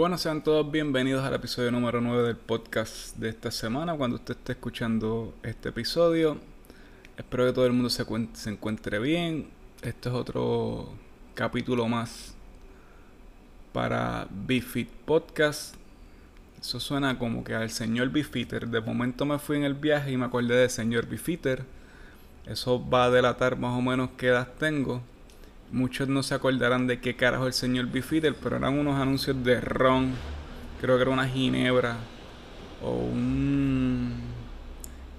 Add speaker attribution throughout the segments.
Speaker 1: Bueno, sean todos bienvenidos al episodio número 9 del podcast de esta semana. Cuando usted esté escuchando este episodio, espero que todo el mundo se, encuentre bien. Este es otro capítulo más para BeFit Podcast. Eso suena como que al señor Bifitter. De momento me fui en el viaje y me acordé del señor Bifitter. Eso va a delatar más o menos qué edad tengo. Muchos no se acordarán de qué carajo el señor Bifitter, pero eran unos anuncios de ron. Creo que era una ginebra. O un.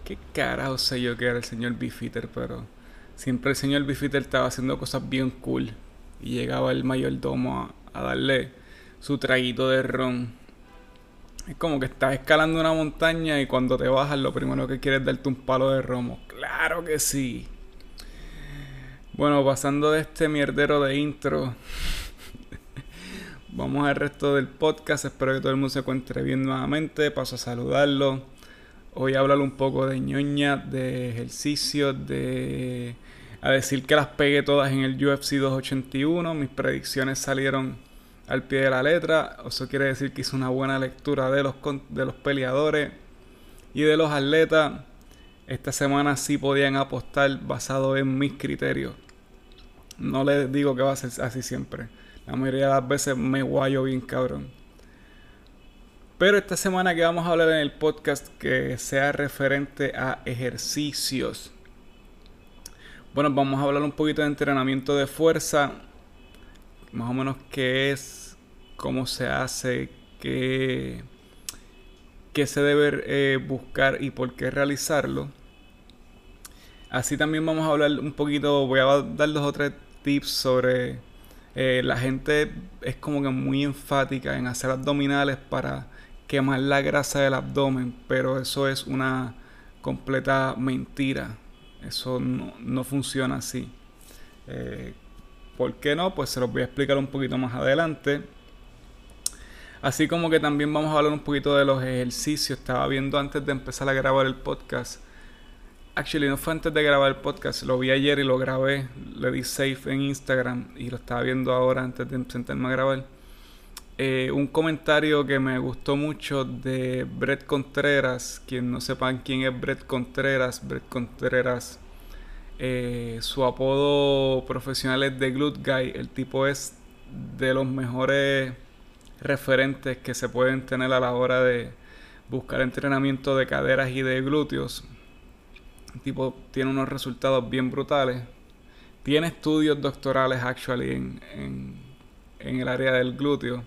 Speaker 1: ¿Qué carajo sé yo que era el señor Bifitter? Pero siempre el señor Bifitter estaba haciendo cosas bien cool. Y llegaba el mayordomo a, a darle su traguito de ron. Es como que estás escalando una montaña y cuando te bajas lo primero que quieres es darte un palo de romo. Claro que sí. Bueno, pasando de este mierdero de intro, vamos al resto del podcast. Espero que todo el mundo se encuentre bien nuevamente. Paso a saludarlo. Hoy hablar un poco de ñoña, de ejercicio, de... A decir que las pegué todas en el UFC 281. Mis predicciones salieron al pie de la letra. Eso quiere decir que hice una buena lectura de los, de los peleadores y de los atletas. Esta semana sí podían apostar basado en mis criterios. No les digo que va a ser así siempre. La mayoría de las veces me guayo bien cabrón. Pero esta semana que vamos a hablar en el podcast que sea referente a ejercicios. Bueno, vamos a hablar un poquito de entrenamiento de fuerza. Más o menos qué es, cómo se hace, qué, qué se debe eh, buscar y por qué realizarlo. Así también vamos a hablar un poquito, voy a dar dos o tres tips sobre... Eh, la gente es como que muy enfática en hacer abdominales para quemar la grasa del abdomen, pero eso es una completa mentira. Eso no, funciona así. Eh, ¿Por qué no? Pues se los voy a explicar un poquito más adelante. Así como que también vamos a hablar un poquito de los ejercicios. Estaba viendo antes de empezar a grabar el podcast Actually, no fue antes de grabar el podcast, lo vi ayer y lo grabé, le di save en Instagram y lo estaba viendo ahora antes de sentarme a grabar. Eh, un comentario que me gustó mucho de Brett Contreras. Quien no sepan quién es Brett Contreras, Brett Contreras, eh, su apodo profesional es The Glute Guy. El tipo es de los mejores referentes que se pueden tener a la hora de buscar entrenamiento de caderas y de glúteos tipo tiene unos resultados bien brutales. Tiene estudios doctorales actually en, en, el área del glúteo.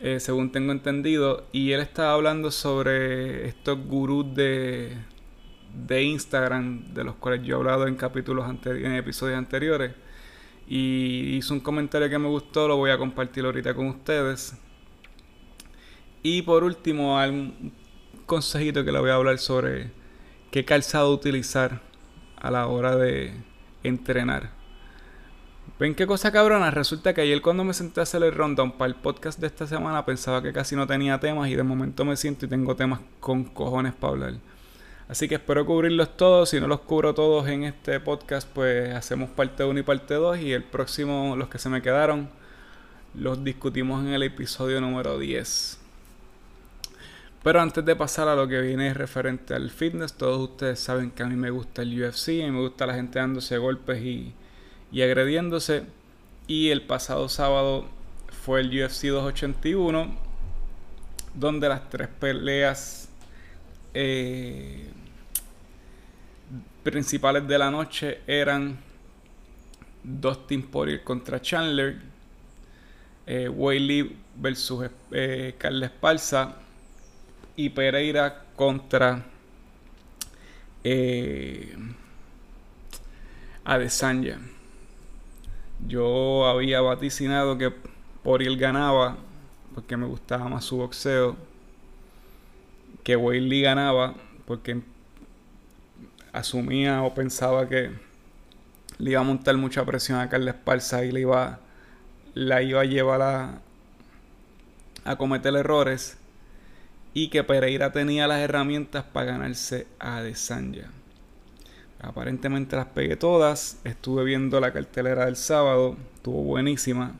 Speaker 1: Eh, según tengo entendido. Y él estaba hablando sobre estos gurús de, de Instagram, de los cuales yo he hablado en capítulos en episodios anteriores. Y hizo un comentario que me gustó, lo voy a compartir ahorita con ustedes. Y por último, un consejito que le voy a hablar sobre qué calzado utilizar a la hora de entrenar. ¿Ven qué cosa cabrona? Resulta que ayer cuando me senté a hacer el rundown para el podcast de esta semana pensaba que casi no tenía temas y de momento me siento y tengo temas con cojones para hablar. Así que espero cubrirlos todos. Si no los cubro todos en este podcast, pues hacemos parte 1 y parte 2 y el próximo, los que se me quedaron, los discutimos en el episodio número 10. Pero antes de pasar a lo que viene referente al fitness, todos ustedes saben que a mí me gusta el UFC, a mí me gusta la gente dándose golpes y, y agrediéndose. Y el pasado sábado fue el UFC 281, donde las tres peleas eh, principales de la noche eran Dustin Poirier contra Chandler, eh, versus eh, y Pereira contra eh, Adesanya. Yo había vaticinado que Poriel ganaba porque me gustaba más su boxeo. Que Weili ganaba porque asumía o pensaba que le iba a montar mucha presión a Carles Esparza y le iba, la iba a llevar a, a cometer errores y que Pereira tenía las herramientas para ganarse a Adesanya. Aparentemente las pegué todas. Estuve viendo la cartelera del sábado. Estuvo buenísima.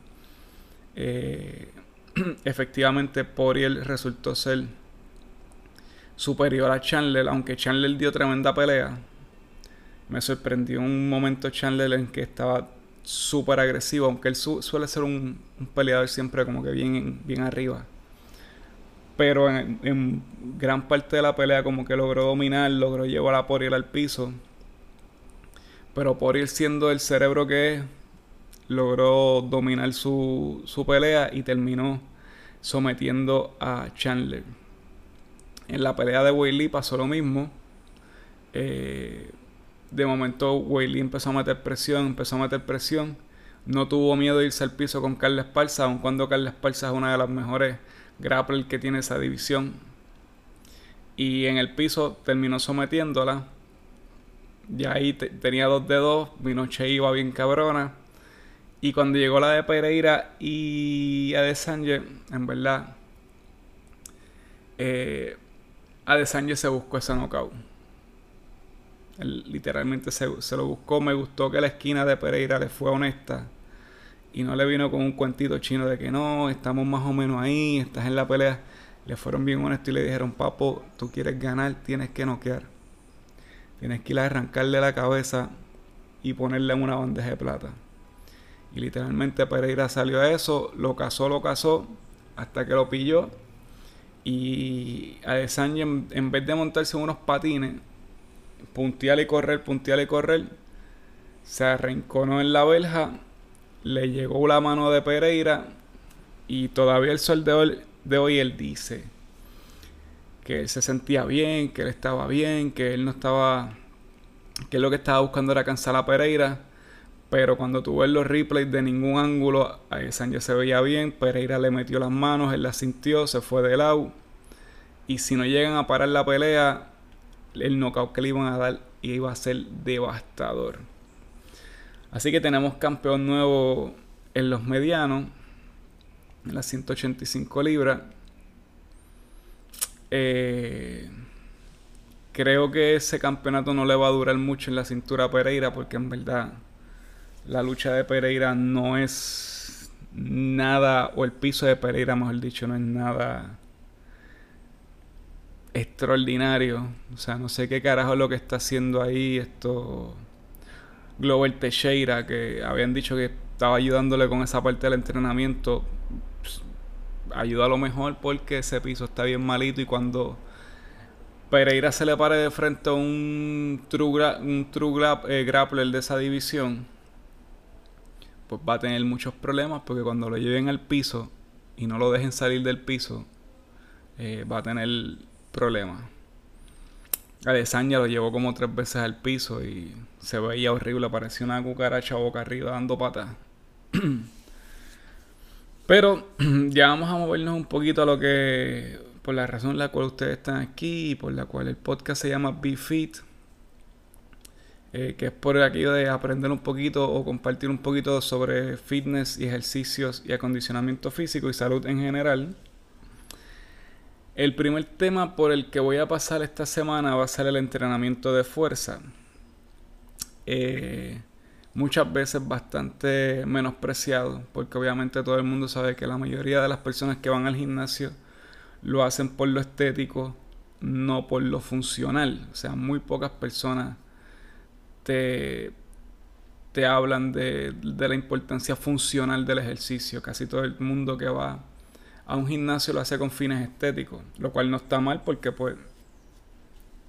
Speaker 1: Eh, efectivamente Poriel resultó ser superior a Chandler, aunque Chandler dio tremenda pelea. Me sorprendió un momento Chandler en que estaba súper agresivo, aunque él suele ser un, peleador siempre como que bien, bien arriba. Pero en, gran parte de la pelea como que logró dominar, logró llevar a Poriel al piso. Pero Poriel siendo el cerebro que es, logró dominar su, su pelea y terminó sometiendo a Chandler. En la pelea de Weili pasó lo mismo. Eh, de momento Weili empezó a meter presión, empezó a meter presión. No tuvo miedo de irse al piso con Carla Esparza, aun cuando Carla Esparza es una de las mejores grapplers que tiene esa división. Y en el piso terminó sometiéndola. Ya ahí tenía dos dedos, Che iba bien cabrona. Y cuando llegó la de Pereira y Adesanya, en verdad, eh, Adesanya se buscó ese knockout. Literalmente se, lo buscó. Me gustó que la esquina de Pereira le fue honesta. Y no le vino con un cuentito chino de que no, estamos más o menos ahí, estás en la pelea. Le fueron bien honestos y le dijeron, papo, tú quieres ganar, tienes que noquear. Tienes que ir a arrancarle la cabeza y ponerle en una bandeja de plata. Y literalmente Pereira salió a eso, lo cazó, lo cazó, hasta que lo pilló. Y Adesanya, en, en vez de montarse unos patines, puntear y correr, puntear y correr, se arrinconó en la verja, le llegó la mano de Pereira y todavía el sol de hoy, él dice que él se sentía bien, que él estaba bien, que él no estaba, que lo que estaba buscando era cansar a Pereira pero cuando tú ves los replays de ningún ángulo, a Sánchez se veía bien. Pereira le metió las manos, él la sintió, se fue de lado. Y si no llegan a parar la pelea, el knockout que le iban a dar iba a ser devastador. Así que tenemos campeón nuevo en los medianos, en las 185 libras. Eh, creo que ese campeonato no le va a durar mucho en la cintura a Pereira porque en verdad la lucha de Pereira no es nada, o el piso de Pereira, mejor dicho, no es nada extraordinario. O sea, no sé qué carajo es lo que está haciendo ahí esto Global Teixeira, que habían dicho que estaba ayudándole con esa parte del entrenamiento. Pues, ayuda a lo mejor porque ese piso está bien malito y cuando Pereira se le pare de frente a un true, un true eh, grappler de esa división pues va a tener muchos problemas porque cuando lo lleven al piso y no lo dejen salir del piso, eh, va a tener problemas. Adesanya lo llevó como tres veces al piso y se veía horrible, parecía una cucaracha boca arriba dando patas. Pero ya vamos a movernos un poquito a lo que, por la razón la cual ustedes están aquí y por la cual el podcast se llama Be Fit eh, que es por aquello de aprender un poquito o compartir un poquito sobre fitness y ejercicios y acondicionamiento físico y salud en general. El primer tema por el que voy a pasar esta semana va a ser el entrenamiento de fuerza. Eh, muchas veces bastante menospreciado, porque obviamente todo el mundo sabe que la mayoría de las personas que van al gimnasio lo hacen por lo estético, no por lo funcional. O sea, muy pocas personas te, te hablan de, la importancia funcional del ejercicio. Casi todo el mundo que va a un gimnasio lo hace con fines estéticos, lo cual no está mal porque pues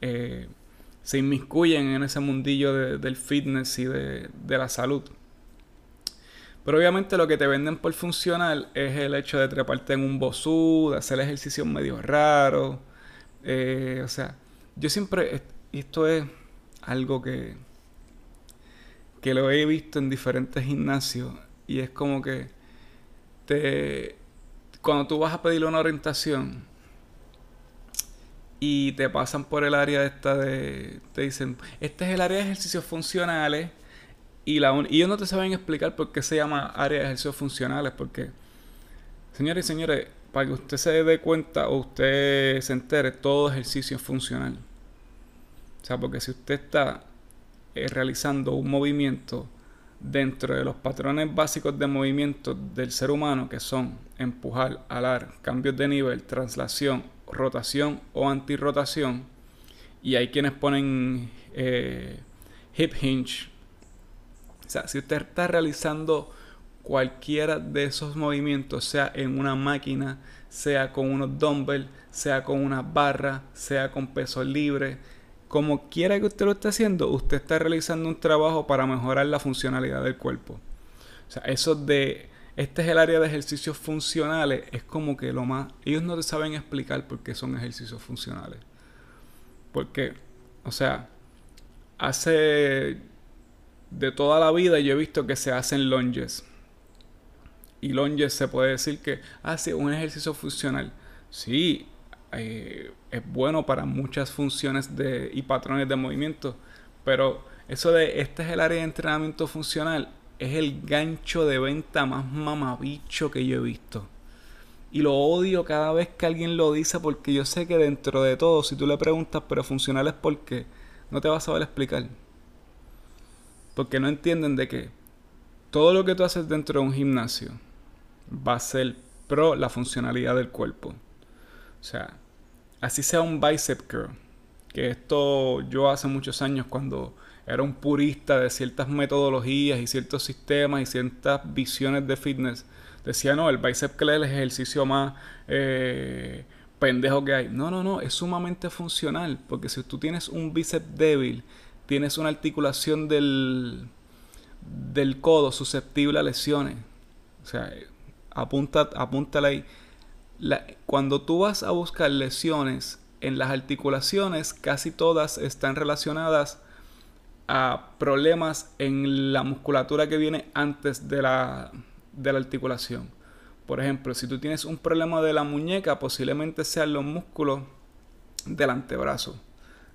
Speaker 1: eh, se inmiscuyen en ese mundillo del fitness y de, la salud. Pero obviamente lo que te venden por funcional es el hecho de treparte en un bosú, de hacer ejercicios medio raros. Eh, o sea, yo siempre, esto es algo que, que lo he visto en diferentes gimnasios y es como que te cuando tú vas a pedirle una orientación y te pasan por el área esta de te dicen, este es el área de ejercicios funcionales y la y ellos no te saben explicar por qué se llama área de ejercicios funcionales porque señores y señores, para que usted se dé cuenta o usted se entere, todo ejercicio es funcional. O sea, porque si usted está eh, realizando un movimiento dentro de los patrones básicos de movimiento del ser humano, que son empujar, alar, cambios de nivel, traslación, rotación o antirrotación, y hay quienes ponen eh, hip hinge. O sea, si usted está realizando cualquiera de esos movimientos, sea en una máquina, sea con unos dumbbells, sea con una barra, sea con peso libre, como quiera que usted lo esté haciendo, usted está realizando un trabajo para mejorar la funcionalidad del cuerpo. O sea, eso de este es el área de ejercicios funcionales, es como que lo más ellos no te saben explicar por qué son ejercicios funcionales. Porque, o sea, hace de toda la vida yo he visto que se hacen lunges. Y lunges se puede decir que hace ah, un ejercicio funcional. Sí, eh, es bueno para muchas funciones de, y patrones de movimiento, pero eso de este es el área de entrenamiento funcional es el gancho de venta más mamabicho que yo he visto. Y lo odio cada vez que alguien lo dice porque yo sé que dentro de todo, si tú le preguntas, pero funcional es porque no te vas a saber explicar. Porque no entienden de que todo lo que tú haces dentro de un gimnasio va a ser pro la funcionalidad del cuerpo. O sea, así sea un bicep curl. Que esto yo hace muchos años cuando era un purista de ciertas metodologías y ciertos sistemas y ciertas visiones de fitness, decía, no, el bicep curl es el ejercicio más eh, pendejo que hay. No, no, no, es sumamente funcional, porque si tú tienes un bíceps débil, tienes una articulación del, del codo susceptible a lesiones. O sea, apunta, apúntala ahí cuando tú vas a buscar lesiones en las articulaciones, casi todas están relacionadas a problemas en la musculatura que viene antes de la, de la articulación. Por ejemplo, si tú tienes un problema de la muñeca, posiblemente sean los músculos del antebrazo.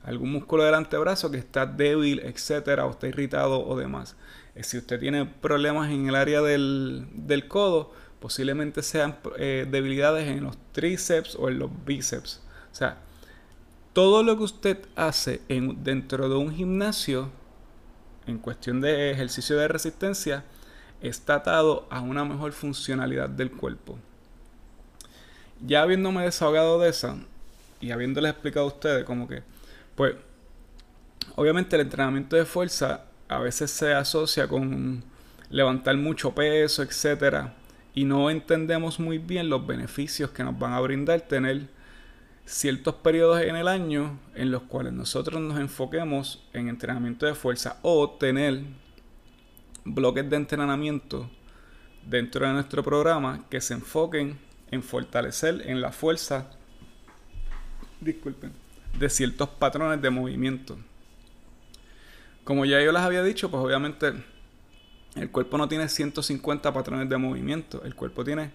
Speaker 1: Algún músculo del antebrazo que está débil, etcétera, o está irritado o demás. Eh, si usted tiene problemas en el área del, del codo, posiblemente sean eh, debilidades en los tríceps o en los bíceps. O sea, todo lo que usted hace en, dentro de un gimnasio, en cuestión de ejercicio de resistencia, está atado a una mejor funcionalidad del cuerpo. Ya habiéndome desahogado de esa y habiéndoles explicado a ustedes como que, pues, obviamente el entrenamiento de fuerza a veces se asocia con levantar mucho peso, etcétera y no entendemos muy bien los beneficios que nos van a brindar tener ciertos periodos en el año en los cuales nosotros nos enfoquemos en entrenamiento de fuerza o tener bloques de entrenamiento dentro de nuestro programa que se enfoquen en fortalecer en la fuerza de ciertos patrones de movimiento. Como ya yo les había dicho, pues obviamente el cuerpo no tiene 150 patrones de movimiento. El cuerpo tiene,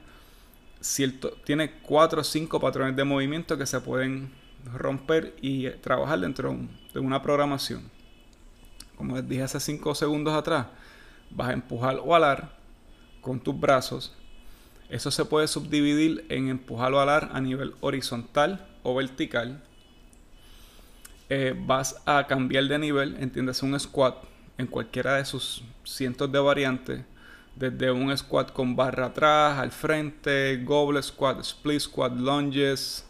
Speaker 1: cierto, tiene 4 o 5 patrones de movimiento que se pueden romper y trabajar dentro de una programación. Como les dije hace 5 segundos atrás, vas a empujar o alar con tus brazos. Eso se puede subdividir en empujar o alar a nivel horizontal o vertical. Eh, vas a cambiar de nivel, entiendes un squat en cualquiera de sus cientos de variantes, desde un squat con barra atrás, al frente, goblet squat, split squat, lunges,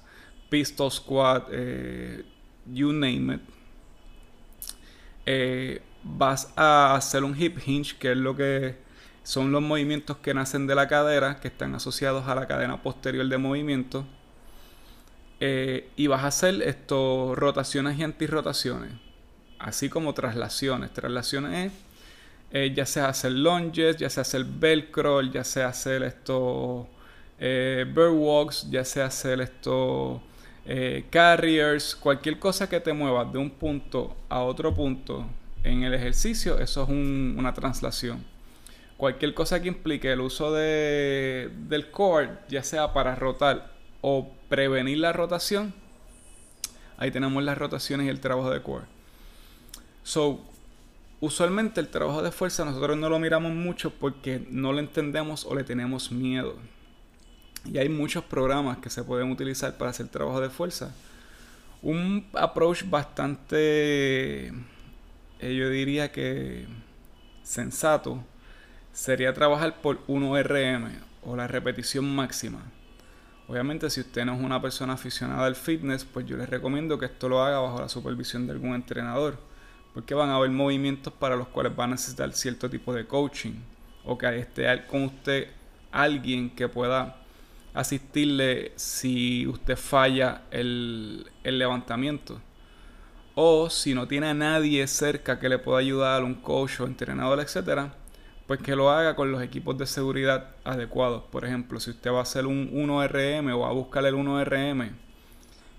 Speaker 1: pistol squat, eh, you name it. Eh, vas a hacer un hip hinge, que es lo que son los movimientos que nacen de la cadera, que están asociados a la cadena posterior de movimiento. Eh, y vas a hacer rotaciones y antirrotaciones así como traslaciones. Traslaciones es eh, ya sea hacer lunges, ya sea hacer velcro, ya sea hacer esto eh, bird walks, ya sea hacer esto eh, carriers, cualquier cosa que te mueva de un punto a otro punto en el ejercicio, eso es una traslación. Cualquier cosa que implique el uso de, del core, ya sea para rotar o prevenir la rotación, ahí tenemos las rotaciones y el trabajo de core. So, usualmente el trabajo de fuerza nosotros no lo miramos mucho porque no lo entendemos o le tenemos miedo. Y hay muchos programas que se pueden utilizar para hacer trabajo de fuerza. Un approach bastante, eh, yo diría que sensato, sería trabajar por 1 RM o la repetición máxima. Obviamente si usted no es una persona aficionada al fitness, pues yo les recomiendo que esto lo haga bajo la supervisión de algún entrenador, porque van a haber movimientos para los cuales va a necesitar cierto tipo de coaching o que esté con usted alguien que pueda asistirle si usted falla el, el levantamiento. O si no tiene a nadie cerca que le pueda ayudar, un coach o entrenador, etcétera, pues que lo haga con los equipos de seguridad adecuados. Por ejemplo, si usted va a hacer un 1RM o va a buscar el 1RM,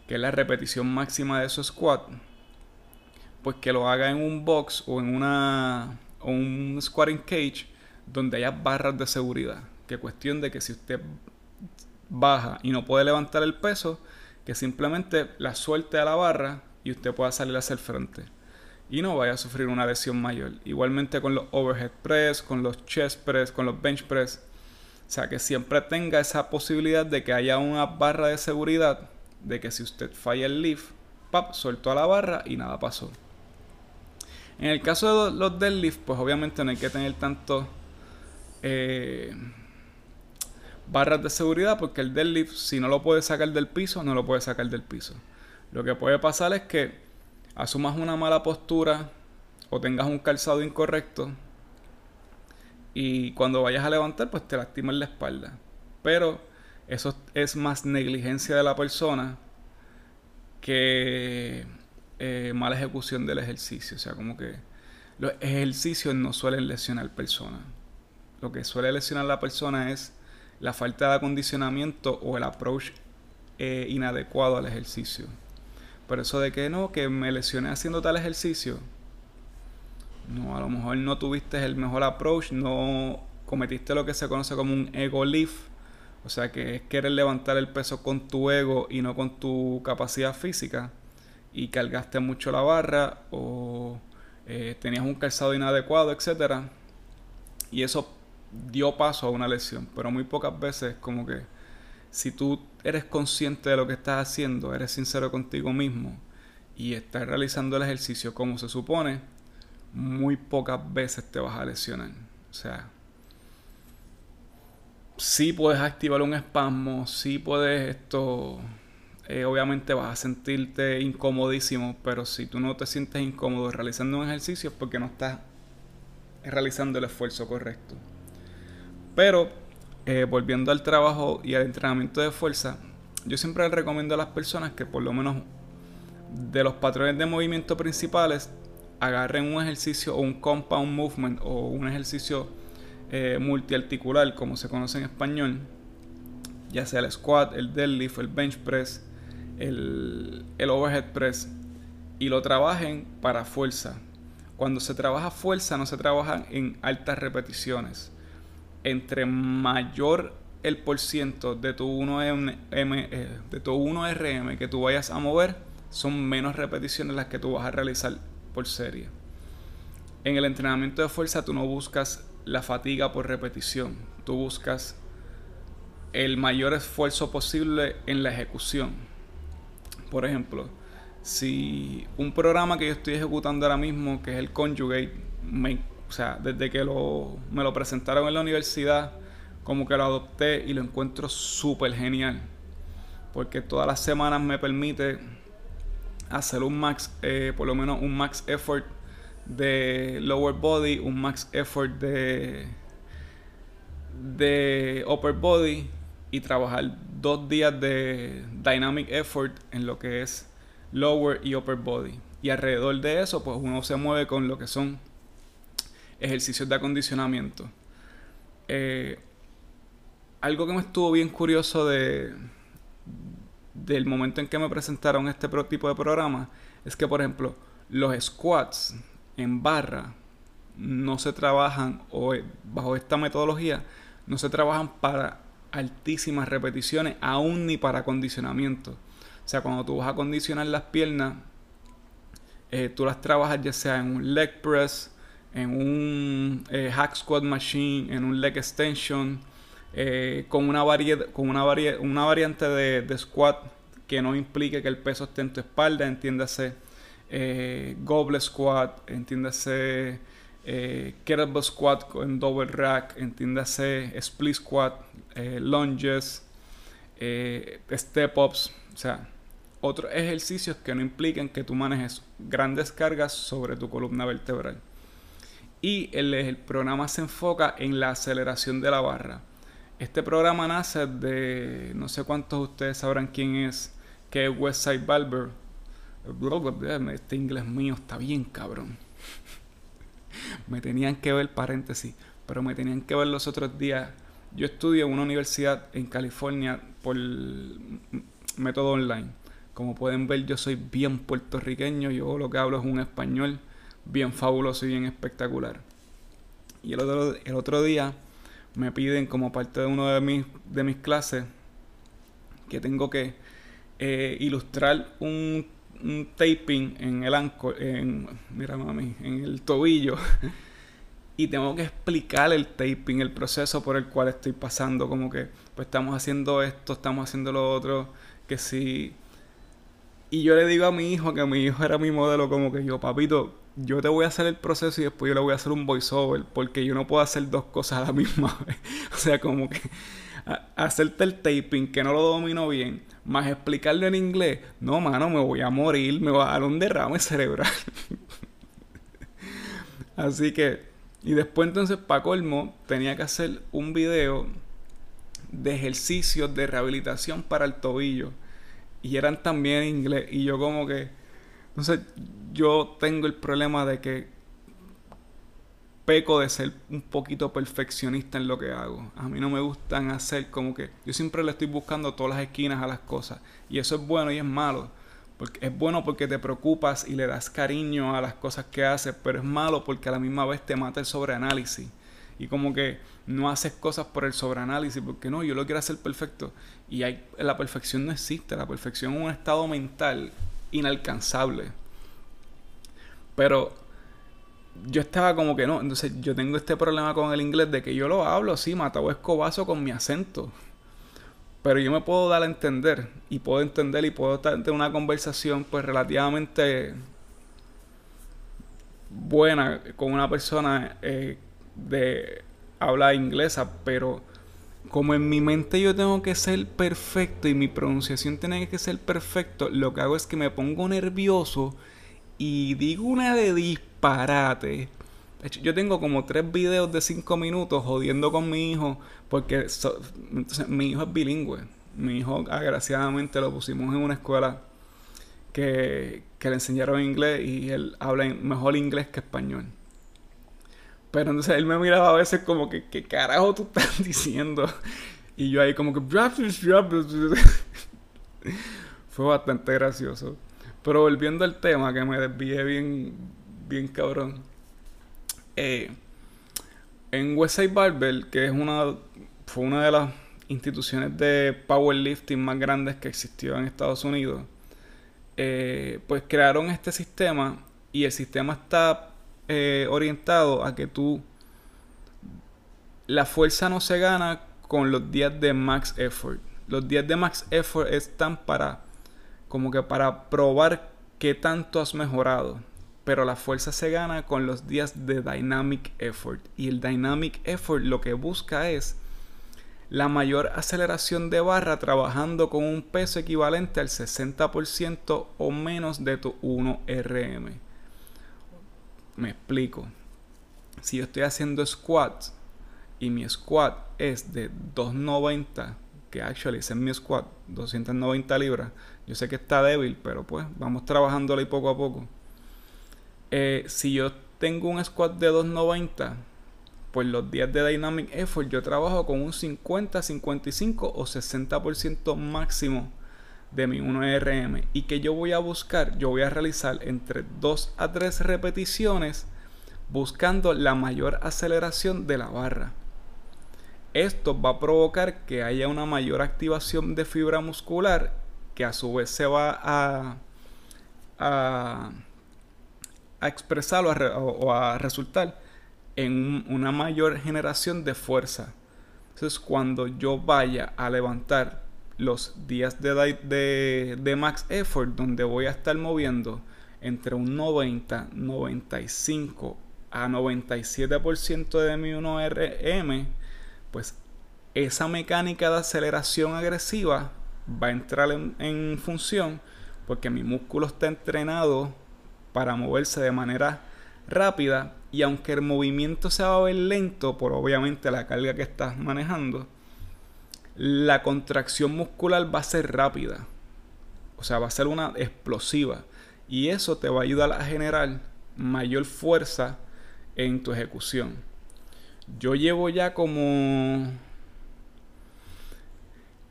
Speaker 1: que es la repetición máxima de su squat, pues que lo haga en un box o en una o un squatting cage donde haya barras de seguridad. Que cuestión de que si usted baja y no puede levantar el peso, que simplemente la suelte a la barra y usted pueda salir hacia el frente y no vaya a sufrir una lesión mayor. Igualmente con los overhead press, con los chest press, con los bench press. O sea, que siempre tenga esa posibilidad de que haya una barra de seguridad, de que si usted falla el lift, pap, soltó a la barra y nada pasó. En el caso de los deadlift, pues obviamente no hay que tener tanto eh, barras de seguridad porque el deadlift, si no lo puede sacar del piso, no lo puede sacar del piso. Lo que puede pasar es que asumas una mala postura o tengas un calzado incorrecto y cuando vayas a levantar pues te lastimas la espalda. Pero eso es más negligencia de la persona que eh, mala ejecución del ejercicio. O sea, como que los ejercicios no suelen lesionar personas. Lo que suele lesionar a la persona es la falta de acondicionamiento o el approach eh, inadecuado al ejercicio. Por eso de que no, que me lesioné haciendo tal ejercicio. No, a lo mejor no tuviste el mejor approach, no cometiste lo que se conoce como un ego lift. O sea que es querer levantar el peso con tu ego y no con tu capacidad física. Y cargaste mucho la barra o eh, tenías un calzado inadecuado, etc. Y eso dio paso a una lesión. Pero muy pocas veces como que si tú eres consciente de lo que estás haciendo, eres sincero contigo mismo y estás realizando el ejercicio como se supone, muy pocas veces te vas a lesionar. O sea, sí puedes activar un espasmo, sí puedes esto, eh, obviamente vas a sentirte incomodísimo, pero si tú no te sientes incómodo realizando un ejercicio es porque no estás realizando el esfuerzo correcto. Pero eh, volviendo al trabajo y al entrenamiento de fuerza, yo siempre recomiendo a las personas que por lo menos de los patrones de movimiento principales agarren un ejercicio o un compound movement o un ejercicio eh, multiarticular como se conoce en español, ya sea el squat, el deadlift, el bench press, el, el overhead press y lo trabajen para fuerza. Cuando se trabaja fuerza no se trabaja en altas repeticiones entre mayor el por ciento de tu 1M, eh, de tu 1RM que tú vayas a mover, son menos repeticiones las que tú vas a realizar por serie. En el entrenamiento de fuerza tú no buscas la fatiga por repetición, tú buscas el mayor esfuerzo posible en la ejecución. Por ejemplo, si un programa que yo estoy ejecutando ahora mismo, que es el Conjugate, me o sea, desde que me lo presentaron en la universidad, como que lo adopté y lo encuentro súper genial. Porque todas las semanas me permite hacer un max, eh, por lo menos un max effort de lower body, un max effort de, de upper body y trabajar dos días de dynamic effort en lo que es lower y upper body. Y alrededor de eso, pues uno se mueve con lo que son ejercicios de acondicionamiento. Eh, algo que me estuvo bien curioso de del momento en que me presentaron este tipo de programa es que, por ejemplo, los squats en barra no se trabajan, o eh, bajo esta metodología, no se trabajan para altísimas repeticiones, aún ni para acondicionamiento. O sea, cuando tú vas a acondicionar las piernas, eh, tú las trabajas ya sea en un leg press, en un eh, hack squat machine, en un leg extension, eh, con, una, con una, una variante de, squat que no implique que el peso esté en tu espalda, entiéndase goblet squat, entiéndase eh, kettlebell squat en double rack, entiéndase split squat, eh, lunges, eh, step ups, o sea, otros ejercicios que no impliquen que tú manejes grandes cargas sobre tu columna vertebral. Y el, el programa se enfoca en la aceleración de la barra. Este programa nace de, no sé cuántos de ustedes sabrán quién es, que es Westside Barber. Este inglés mío está bien cabrón. me tenían que ver paréntesis, pero me tenían que ver los otros días. Yo estudio en una universidad en California por método online. Como pueden ver, yo soy bien puertorriqueño. Yo lo que hablo es un español bien fabuloso y bien espectacular. Y el otro, el otro día me piden como parte de uno de mis, de mis clases que tengo que eh, ilustrar un un taping en el ancor, en, mira mami, en el tobillo. y tengo que explicar el taping, el proceso por el cual estoy pasando. Como que, pues estamos haciendo esto, estamos haciendo lo otro. Que si. Y yo le digo a mi hijo que mi hijo era mi modelo, como que yo, papito, yo te voy a hacer el proceso y después yo le voy a hacer un voiceover, porque yo no puedo hacer dos cosas a la misma vez. o sea, como que hacerte el taping que no lo domino bien, más explicarlo en inglés, no, mano, me voy a morir, me va a dar un derrame cerebral. Así que, y después entonces, para colmo, tenía que hacer un video de ejercicios de rehabilitación para el tobillo. Y eran también en inglés. Y yo como que, entonces, yo tengo el problema de que peco de ser un poquito perfeccionista en lo que hago. A mí no me gustan hacer como que yo siempre le estoy buscando todas las esquinas a las cosas y eso es bueno y es malo. Porque es bueno porque te preocupas y le das cariño a las cosas que haces, pero es malo porque a la misma vez te mata el sobreanálisis. Y como que no haces cosas por el sobreanálisis, porque no, yo lo quiero hacer perfecto. Y hay, la perfección no existe, la perfección es un estado mental inalcanzable. Pero yo estaba como que no. Entonces yo tengo este problema con el inglés de que yo lo hablo así, matado escobazo con mi acento. Pero yo me puedo dar a entender y puedo entender y puedo tener una conversación pues relativamente buena con una persona eh, de habla inglesa, pero como en mi mente yo tengo que ser perfecto y mi pronunciación tiene que ser perfecto, lo que hago es que me pongo nervioso y digo una de disparate. Yo tengo como tres videos de cinco minutos jodiendo con mi hijo porque mi hijo es bilingüe. Mi hijo, agraciadamente, lo pusimos en una escuela que, que le enseñaron inglés y él habla mejor inglés que español. Pero entonces él me miraba a veces como que, ¿qué carajo tú estás diciendo? Y yo ahí como que... Fue bastante gracioso. Pero volviendo al tema, que me desvié bien, bien cabrón. Eh, en Westside Barbell, que es una, fue una de las instituciones de powerlifting más grandes que existió en Estados Unidos, eh, pues crearon este sistema y el sistema está eh, orientado a que tú la fuerza no se gana con los días de max effort. Los días de max effort están para como que para probar qué tanto has mejorado. Pero la fuerza se gana con los días de dynamic effort. Y el dynamic effort lo que busca es la mayor aceleración de barra trabajando con un peso equivalente al 60% o menos de tu 1RM. Me explico. Si yo estoy haciendo squats y mi squat es de 290, que actually es en mi squat, 290 libras, yo sé que está débil, pero pues vamos trabajándole poco a poco. Eh, si yo tengo un squat de 290, pues los días de Dynamic Effort yo trabajo con un 50, 55 o 60% máximo de mi 1RM. Y que yo voy a buscar, yo voy a realizar entre 2 a 3 repeticiones buscando la mayor aceleración de la barra. Esto va a provocar que haya una mayor activación de fibra muscular que a su vez se va a, a, expresar o a, resultar en una mayor generación de fuerza. Entonces, cuando yo vaya a levantar los días de, de, de, max effort, donde voy a estar moviendo entre un 90, 95 a 97% de mi 1RM, pues esa mecánica de aceleración agresiva va a entrar en, función porque mi músculo está entrenado para moverse de manera rápida y aunque el movimiento se va a ver lento por obviamente la carga que estás manejando, la contracción muscular va a ser rápida. O sea, va a ser una explosiva. Y eso te va a ayudar a generar mayor fuerza en tu ejecución. Yo llevo ya como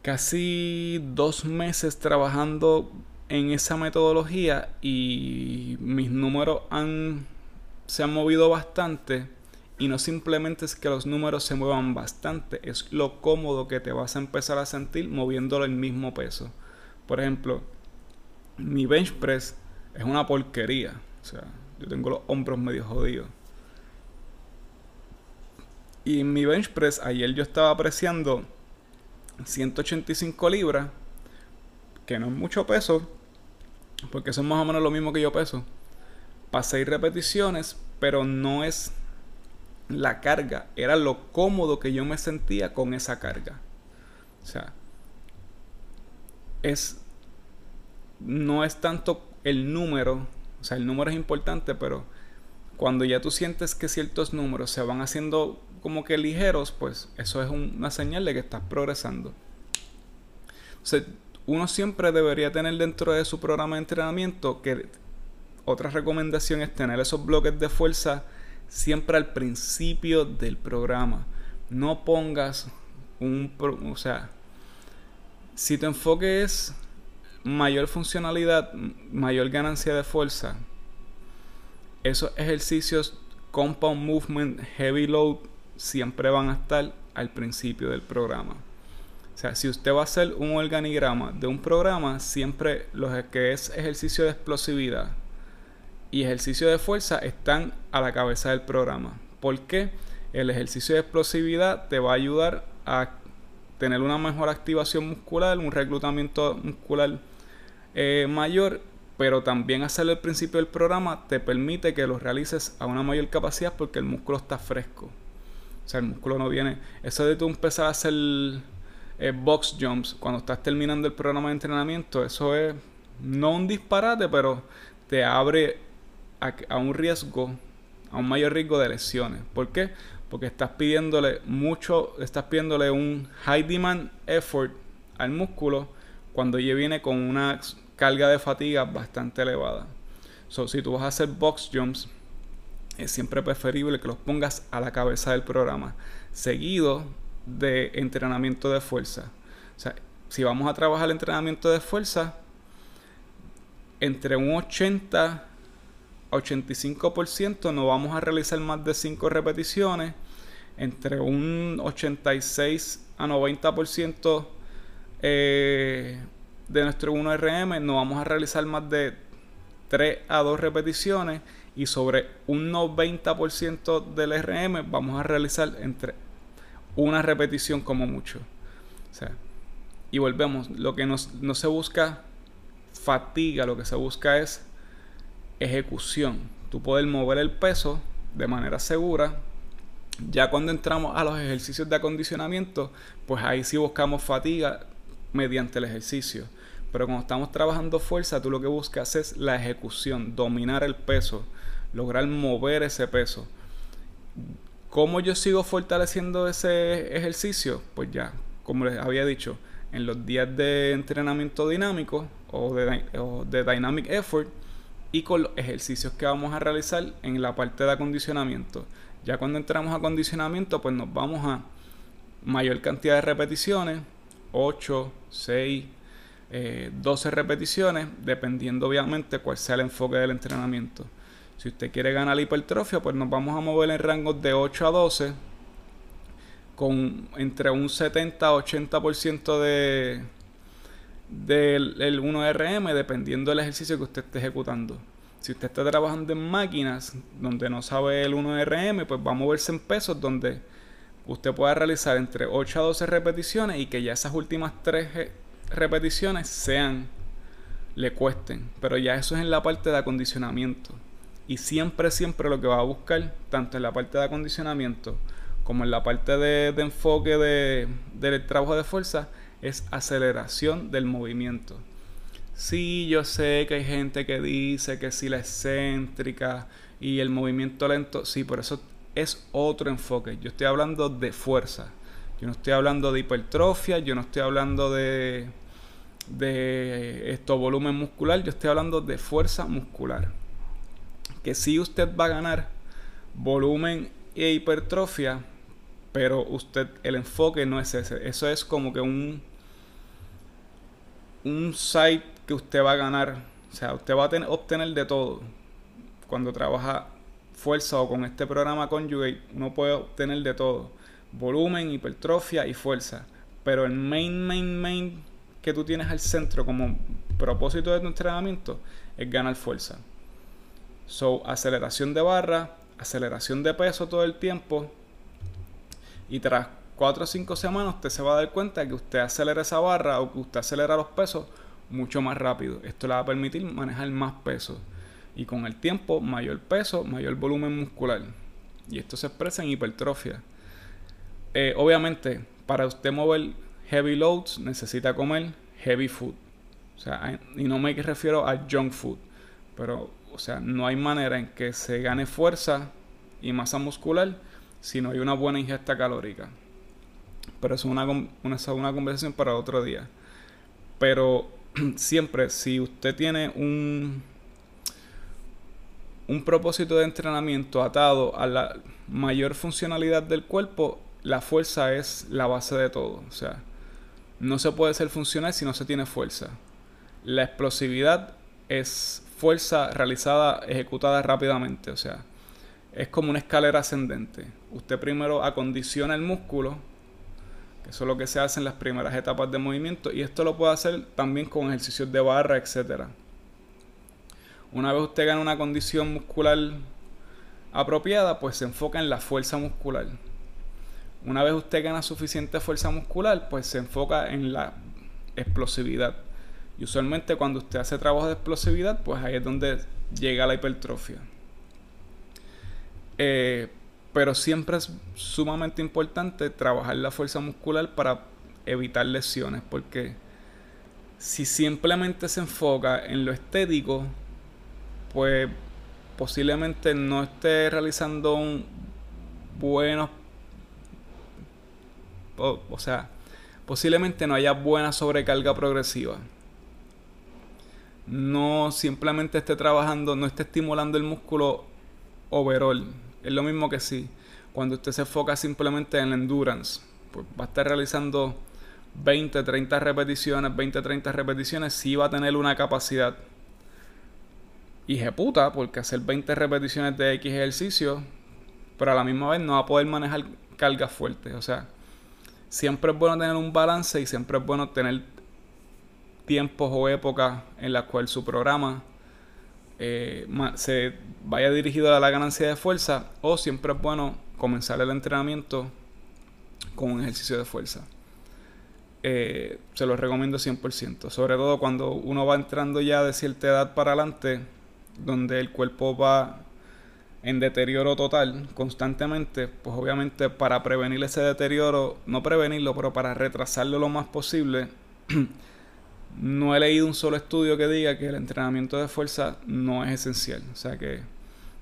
Speaker 1: casi dos meses trabajando en esa metodología y mis números han, se han movido bastante. Y no simplemente es que los números se muevan bastante, es lo cómodo que te vas a empezar a sentir moviéndolo el mismo peso. Por ejemplo, mi bench press es una porquería. O sea, yo tengo los hombros medio jodidos. Y mi bench press, ayer yo estaba apreciando 185 libras, que no es mucho peso, porque eso es más o menos lo mismo que yo peso. Para 6 repeticiones, pero no es la carga, era lo cómodo que yo me sentía con esa carga. O sea, es no es tanto el número, o sea, el número es importante, pero cuando ya tú sientes que ciertos números se van haciendo como que ligeros, pues eso es una señal de que estás progresando. Uno siempre debería tener dentro de su programa de entrenamiento que otra recomendación es tener esos bloques de fuerza siempre al principio del programa. No pongas un... o sea, si tu enfoque es mayor funcionalidad, mayor ganancia de fuerza, esos ejercicios compound movement, heavy load, siempre van a estar al principio del programa. Sea, si usted va a hacer un organigrama de un programa, siempre los que es ejercicio de explosividad y ejercicio de fuerza están a la cabeza del programa. ¿Por qué? El ejercicio de explosividad te va a ayudar a tener una mejor activación muscular, un reclutamiento muscular eh, mayor, pero también hacerlo al principio del programa te permite que lo realices a una mayor capacidad porque el músculo está fresco. O sea, el músculo no viene. Eso de tú empezar a hacer box jumps cuando estás terminando el programa de entrenamiento, eso es no un disparate, pero te abre a, a un riesgo, a un mayor riesgo de lesiones. ¿Por qué? Porque estás pidiéndole mucho, estás pidiéndole un high demand effort al músculo cuando ya viene con una carga de fatiga bastante elevada. So, si tú vas a hacer box jumps, es siempre preferible que los pongas a la cabeza del programa, seguido de entrenamiento de fuerza. O sea, si vamos a trabajar el entrenamiento de fuerza, entre un 80 a 85% no vamos a realizar más de 5 repeticiones, entre un 86 a 90% eh, de nuestro 1RM no vamos a realizar más de 3 a 2 repeticiones y sobre un 90% del RM vamos a realizar entre una repetición como mucho. O sea, y volvemos, lo que no se busca fatiga, lo que se busca es ejecución. Tú poder mover el peso de manera segura. Ya cuando entramos a los ejercicios de acondicionamiento, pues ahí sí buscamos fatiga mediante el ejercicio. Pero cuando estamos trabajando fuerza, tú lo que buscas es la ejecución, dominar el peso, lograr mover ese peso. ¿Cómo yo sigo fortaleciendo ese ejercicio? Pues ya, como les había dicho, en los días de entrenamiento dinámico o de, dynamic effort y con los ejercicios que vamos a realizar en la parte de acondicionamiento. Ya cuando entramos a acondicionamiento, pues nos vamos a mayor cantidad de repeticiones, 8, 6, 12 repeticiones, dependiendo obviamente cuál sea el enfoque del entrenamiento. Si usted quiere ganar hipertrofia, pues nos vamos a mover en rangos de 8 a 12, con entre un 70 a 80% de del 1RM, dependiendo del ejercicio que usted esté ejecutando. Si usted está trabajando en máquinas donde no sabe el 1RM, pues va a moverse en pesos donde usted pueda realizar entre 8 a 12 repeticiones y que ya esas últimas 3 eh, repeticiones sean, le cuesten. Pero ya eso es en la parte de acondicionamiento. Y siempre, siempre lo que va a buscar, tanto en la parte de acondicionamiento como en la parte de, enfoque de, del trabajo de fuerza, es aceleración del movimiento. Sí, yo sé que hay gente que dice que si la excéntrica y el movimiento lento, sí, por eso es otro enfoque. Yo estoy hablando de fuerza. Yo no estoy hablando de hipertrofia, yo no estoy hablando de, de esto volumen muscular, yo estoy hablando de fuerza muscular. Que si usted va a ganar volumen e hipertrofia, pero usted el enfoque no es ese. Eso es como que un un site que usted va a ganar. O sea, usted va a obtener de todo. Cuando trabaja fuerza o con este programa Conjugate, uno puede obtener de todo. Volumen, hipertrofia y fuerza. Pero el main, main, main que tú tienes al centro como propósito de tu entrenamiento es ganar fuerza. So, aceleración de barra, aceleración de peso todo el tiempo. Y tras 4 o 5 semanas usted se va a dar cuenta que usted acelera esa barra o que usted acelera los pesos mucho más rápido. Esto le va a permitir manejar más peso. Y con el tiempo, mayor peso, mayor volumen muscular. Y esto se expresa en hipertrofia. Eh, obviamente, para usted mover heavy loads, necesita comer heavy food. O sea, y no me refiero a junk food. Pero, o sea, no hay manera en que se gane fuerza y masa muscular si no hay una buena ingesta calórica. Pero eso es una, una, una conversación para otro día. Pero siempre, si usted tiene un, un propósito de entrenamiento atado a la mayor funcionalidad del cuerpo, la fuerza es la base de todo. O sea, no se puede ser funcional si no se tiene fuerza. La explosividad es fuerza realizada, ejecutada rápidamente. O sea, es como una escalera ascendente. Usted primero acondiciona el músculo eso es lo que se hace en las primeras etapas de movimiento y esto lo puede hacer también con ejercicios de barra, etc. Una vez usted gana una condición muscular apropiada, pues se enfoca en la fuerza muscular. Una vez usted gana suficiente fuerza muscular, pues se enfoca en la explosividad. Usualmente cuando usted hace trabajo de explosividad, pues ahí es donde llega la hipertrofia. Eh, pero siempre es sumamente importante trabajar la fuerza muscular para evitar lesiones, porque si simplemente se enfoca en lo estético, pues posiblemente no esté realizando un buenos o, sea, posiblemente no haya buena sobrecarga progresiva. No simplemente esté trabajando, no esté estimulando el músculo overall, es lo mismo que si cuando usted se enfoca simplemente en la endurance, pues va a estar realizando 20, 30 repeticiones, 20, 30 repeticiones, sí va a tener una capacidad. Y puta, porque hacer 20 repeticiones de X ejercicio, pero a la misma vez no va a poder manejar cargas fuertes. O sea, siempre es bueno tener un balance y siempre es bueno tener tiempos o épocas en las cuales su programa eh, se vaya dirigido a la ganancia de fuerza o siempre es bueno comenzar el entrenamiento con un ejercicio de fuerza. Eh, se lo recomiendo 100%, sobre todo cuando uno va entrando ya de cierta edad para adelante, donde el cuerpo va en deterioro total constantemente, pues obviamente para prevenir ese deterioro, no prevenirlo, pero para retrasarlo lo más posible, no he leído un solo estudio que diga que el entrenamiento de fuerza no es esencial. O sea que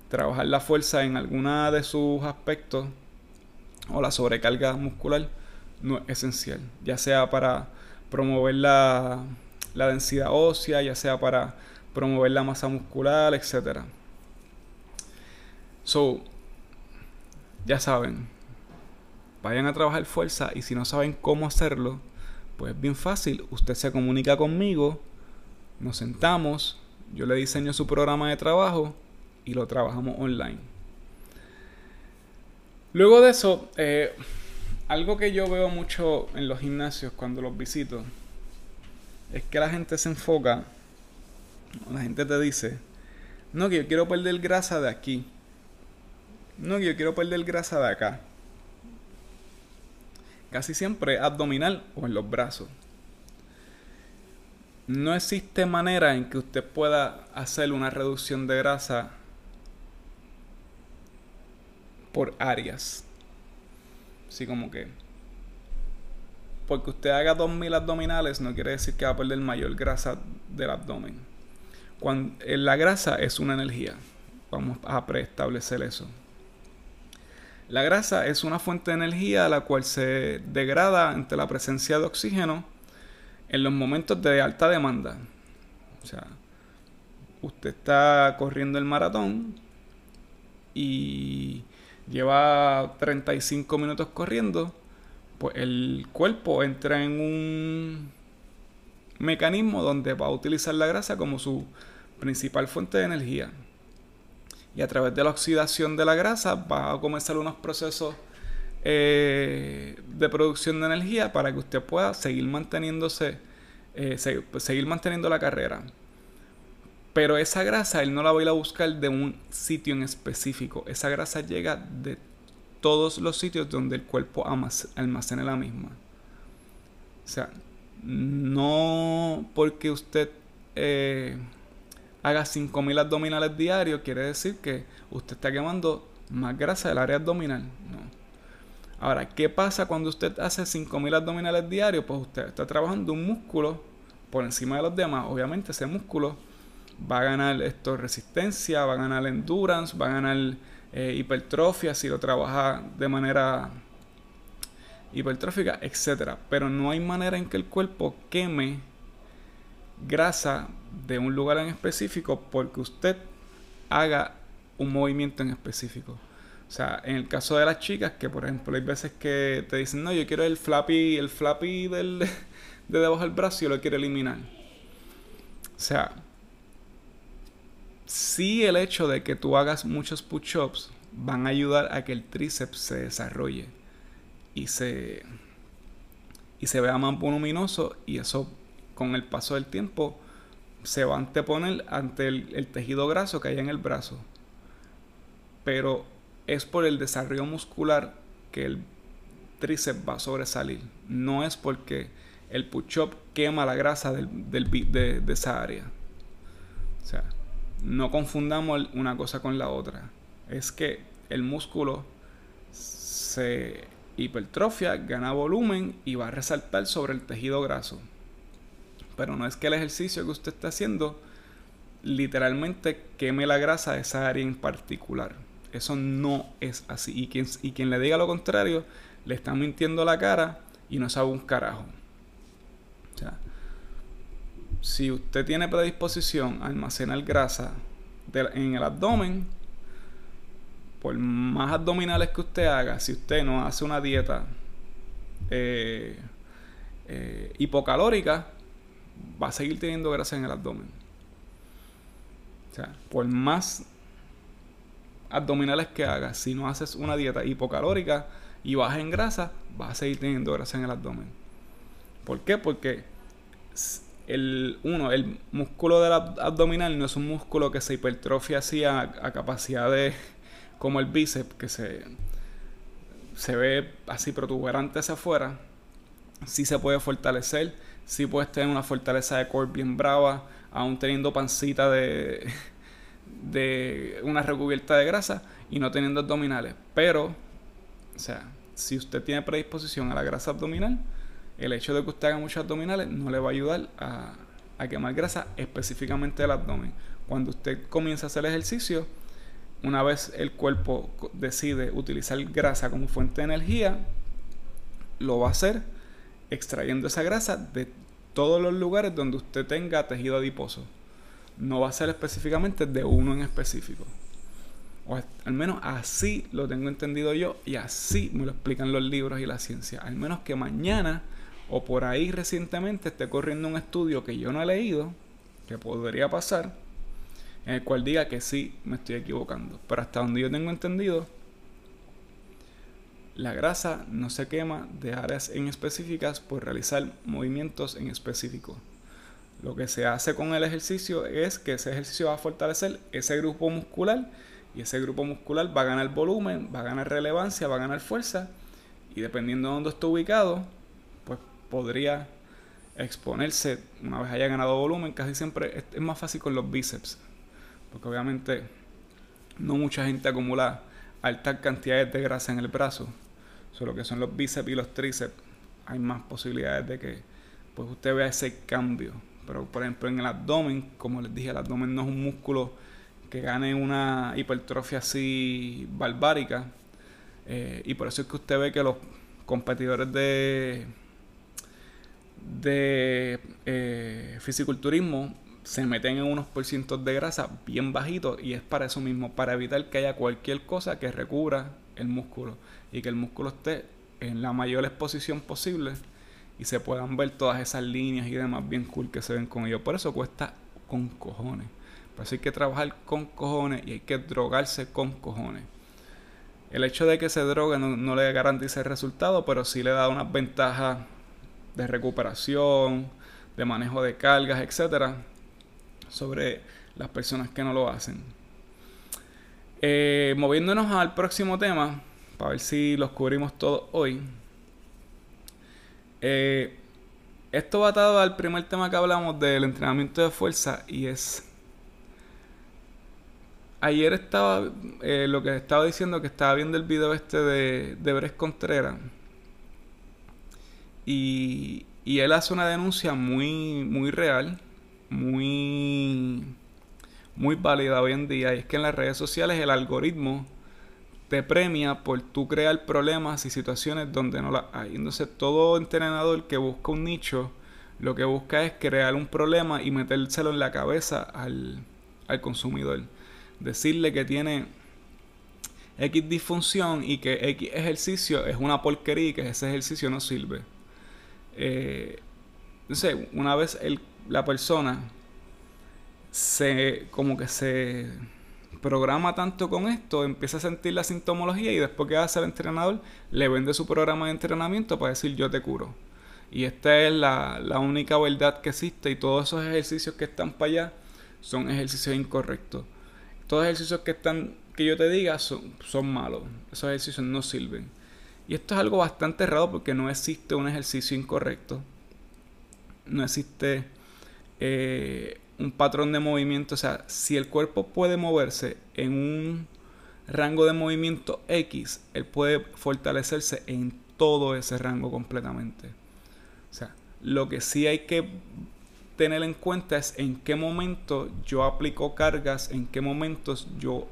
Speaker 1: trabajar la fuerza en alguna de sus aspectos o la sobrecarga muscular no es esencial. Ya sea para promover la, la densidad ósea, ya sea para promover la masa muscular, etc. So, ya saben, vayan a trabajar fuerza y si no saben cómo hacerlo, pues bien fácil, usted se comunica conmigo, nos sentamos, yo le diseño su programa de trabajo y lo trabajamos online. Luego de eso, eh, algo que yo veo mucho en los gimnasios cuando los visito es que la gente se enfoca, la gente te dice, no que yo quiero perder grasa de aquí, no que yo quiero perder grasa de acá casi siempre abdominal o en los brazos. No existe manera en que usted pueda hacer una reducción de grasa por áreas. Así como que porque usted haga 2000 abdominales no quiere decir que va a perder mayor grasa del abdomen. Cuando, eh, la grasa es una energía. Vamos a preestablecer eso. La grasa es una fuente de energía la cual se degrada ante la presencia de oxígeno en los momentos de alta demanda. O sea, usted está corriendo el maratón y lleva 35 minutos corriendo pues el cuerpo entra en un mecanismo donde va a utilizar la grasa como su principal fuente de energía. Y a través de la oxidación de la grasa va a comenzar unos procesos eh, de producción de energía para que usted pueda seguir manteniéndose, eh, seguir manteniendo la carrera. Pero esa grasa él no la va a ir a buscar de un sitio en específico. Esa grasa llega de todos los sitios donde el cuerpo almacene la misma. O sea, no porque usted eh, haga 5.000 abdominales diarios quiere decir que usted está quemando más grasa del área abdominal. No. Ahora, ¿qué pasa cuando usted hace 5.000 abdominales diarios? Pues usted está trabajando un músculo por encima de los demás. Obviamente ese músculo va a ganar esto resistencia, va a ganar endurance, va a ganar eh, hipertrofia, si lo trabaja de manera hipertrófica, etc. Pero no hay manera en que el cuerpo queme grasa de un lugar en específico porque usted haga un movimiento en específico. O sea, en el caso de las chicas, que por ejemplo hay veces que te dicen, no, yo quiero el flappy, el flappy del, de debajo del brazo yo lo quiero eliminar. O sea, sí el hecho de que tú hagas muchos push-ups van a ayudar a que el tríceps se desarrolle y se, y se vea más voluminoso y eso con el paso del tiempo se va a anteponer ante el, tejido graso que hay en el brazo. Pero es por el desarrollo muscular que el tríceps va a sobresalir. No es porque el push-up quema la grasa del, de, de esa área. O sea, no confundamos una cosa con la otra. Es que el músculo se hipertrofia, gana volumen y va a resaltar sobre el tejido graso. Pero no es que el ejercicio que usted está haciendo literalmente queme la grasa de esa área en particular. Eso no es así. Y quien, y le diga lo contrario, le está mintiendo la cara y no sabe un carajo. O sea, si usted tiene predisposición a almacenar grasa en el abdomen, por más abdominales que usted haga, si usted no hace una dieta eh, eh, hipocalórica, va a seguir teniendo grasa en el abdomen. O sea, por más abdominales que hagas, si no haces una dieta hipocalórica y bajas en grasa, vas a seguir teniendo grasa en el abdomen. ¿Por qué? Porque el, uno, el músculo del abdominal no es un músculo que se hipertrofia así a, capacidad de como el bíceps que se, se ve así protuberante hacia afuera. Sí se puede fortalecer, sí puedes tener una fortaleza de core bien brava, aún teniendo pancita de, de una recubierta de grasa y no teniendo abdominales. Pero, o sea, si usted tiene predisposición a la grasa abdominal, el hecho de que usted haga muchos abdominales no le va a ayudar a, quemar grasa específicamente del abdomen. Cuando usted comienza a hacer ejercicio, una vez el cuerpo decide utilizar grasa como fuente de energía, lo va a hacer extrayendo esa grasa de todos los lugares donde usted tenga tejido adiposo. No va a ser específicamente de uno en específico. O al menos así lo tengo entendido yo y así me lo explican los libros y la ciencia. Al menos que mañana o por ahí recientemente esté corriendo un estudio que yo no he leído, que podría pasar, en el cual diga que sí me estoy equivocando. Pero hasta donde yo tengo entendido, la grasa no se quema de áreas en específicas por realizar movimientos en específico. Lo que se hace con el ejercicio es que ese ejercicio va a fortalecer ese grupo muscular y ese grupo muscular va a ganar volumen, va a ganar relevancia, va a ganar fuerza y dependiendo de dónde esté ubicado, podría exponerse una vez haya ganado volumen. Casi siempre es, más fácil con los bíceps, porque obviamente no mucha gente acumula altas cantidades de grasa en el brazo, solo que son los bíceps y los tríceps, hay más posibilidades de que pues usted vea ese cambio. Pero por ejemplo en el abdomen, como les dije, el abdomen no es un músculo que gane una hipertrofia así barbárica. Eh, y por eso es que usted ve que los competidores de, de eh, fisiculturismo se meten en unos porcientos de grasa bien bajitos y es para eso mismo, para evitar que haya cualquier cosa que recubra el músculo y que el músculo esté en la mayor exposición posible y se puedan ver todas esas líneas y demás bien cool que se ven con ellos. Por eso cuesta con cojones. Por eso hay que trabajar con cojones y hay que drogarse con cojones. El hecho de que se drogue no, no le garantiza el resultado, pero sí le da unas ventajas de recuperación, de manejo de cargas, etcétera, sobre las personas que no lo hacen. Eh, moviéndonos al próximo tema, para ver si los cubrimos todos hoy. Eh, esto va atado al primer tema que hablamos del entrenamiento de fuerza y es... Ayer estaba, eh, lo que estaba diciendo, que estaba viendo el video este de, de Bres Contreras. Y, y él hace una denuncia muy, muy real muy, muy válida hoy en día. Y es que en las redes sociales el algoritmo te premia por tú crear problemas y situaciones donde no las hay. Entonces todo entrenador que busca un nicho, lo que busca es crear un problema y metérselo en la cabeza al, al consumidor. Decirle que tiene X disfunción y que X ejercicio es una porquería y que ese ejercicio no sirve. Eh, entonces, una vez el la persona se como que se programa tanto con esto, empieza a sentir la sintomología y después que hace el entrenador, le vende su programa de entrenamiento para decir yo te curo. Y esta es la, única verdad que existe y todos esos ejercicios que están para allá son ejercicios incorrectos. Todos los ejercicios que están, que yo te diga, son, son malos. Esos ejercicios no sirven. Y esto es algo bastante raro porque no existe un ejercicio incorrecto. No existe eh, un patrón de movimiento. O sea, si el cuerpo puede moverse en un rango de movimiento X, él puede fortalecerse en todo ese rango completamente. O sea, lo que sí hay que tener en cuenta es en qué momento yo aplico cargas, en qué momentos yo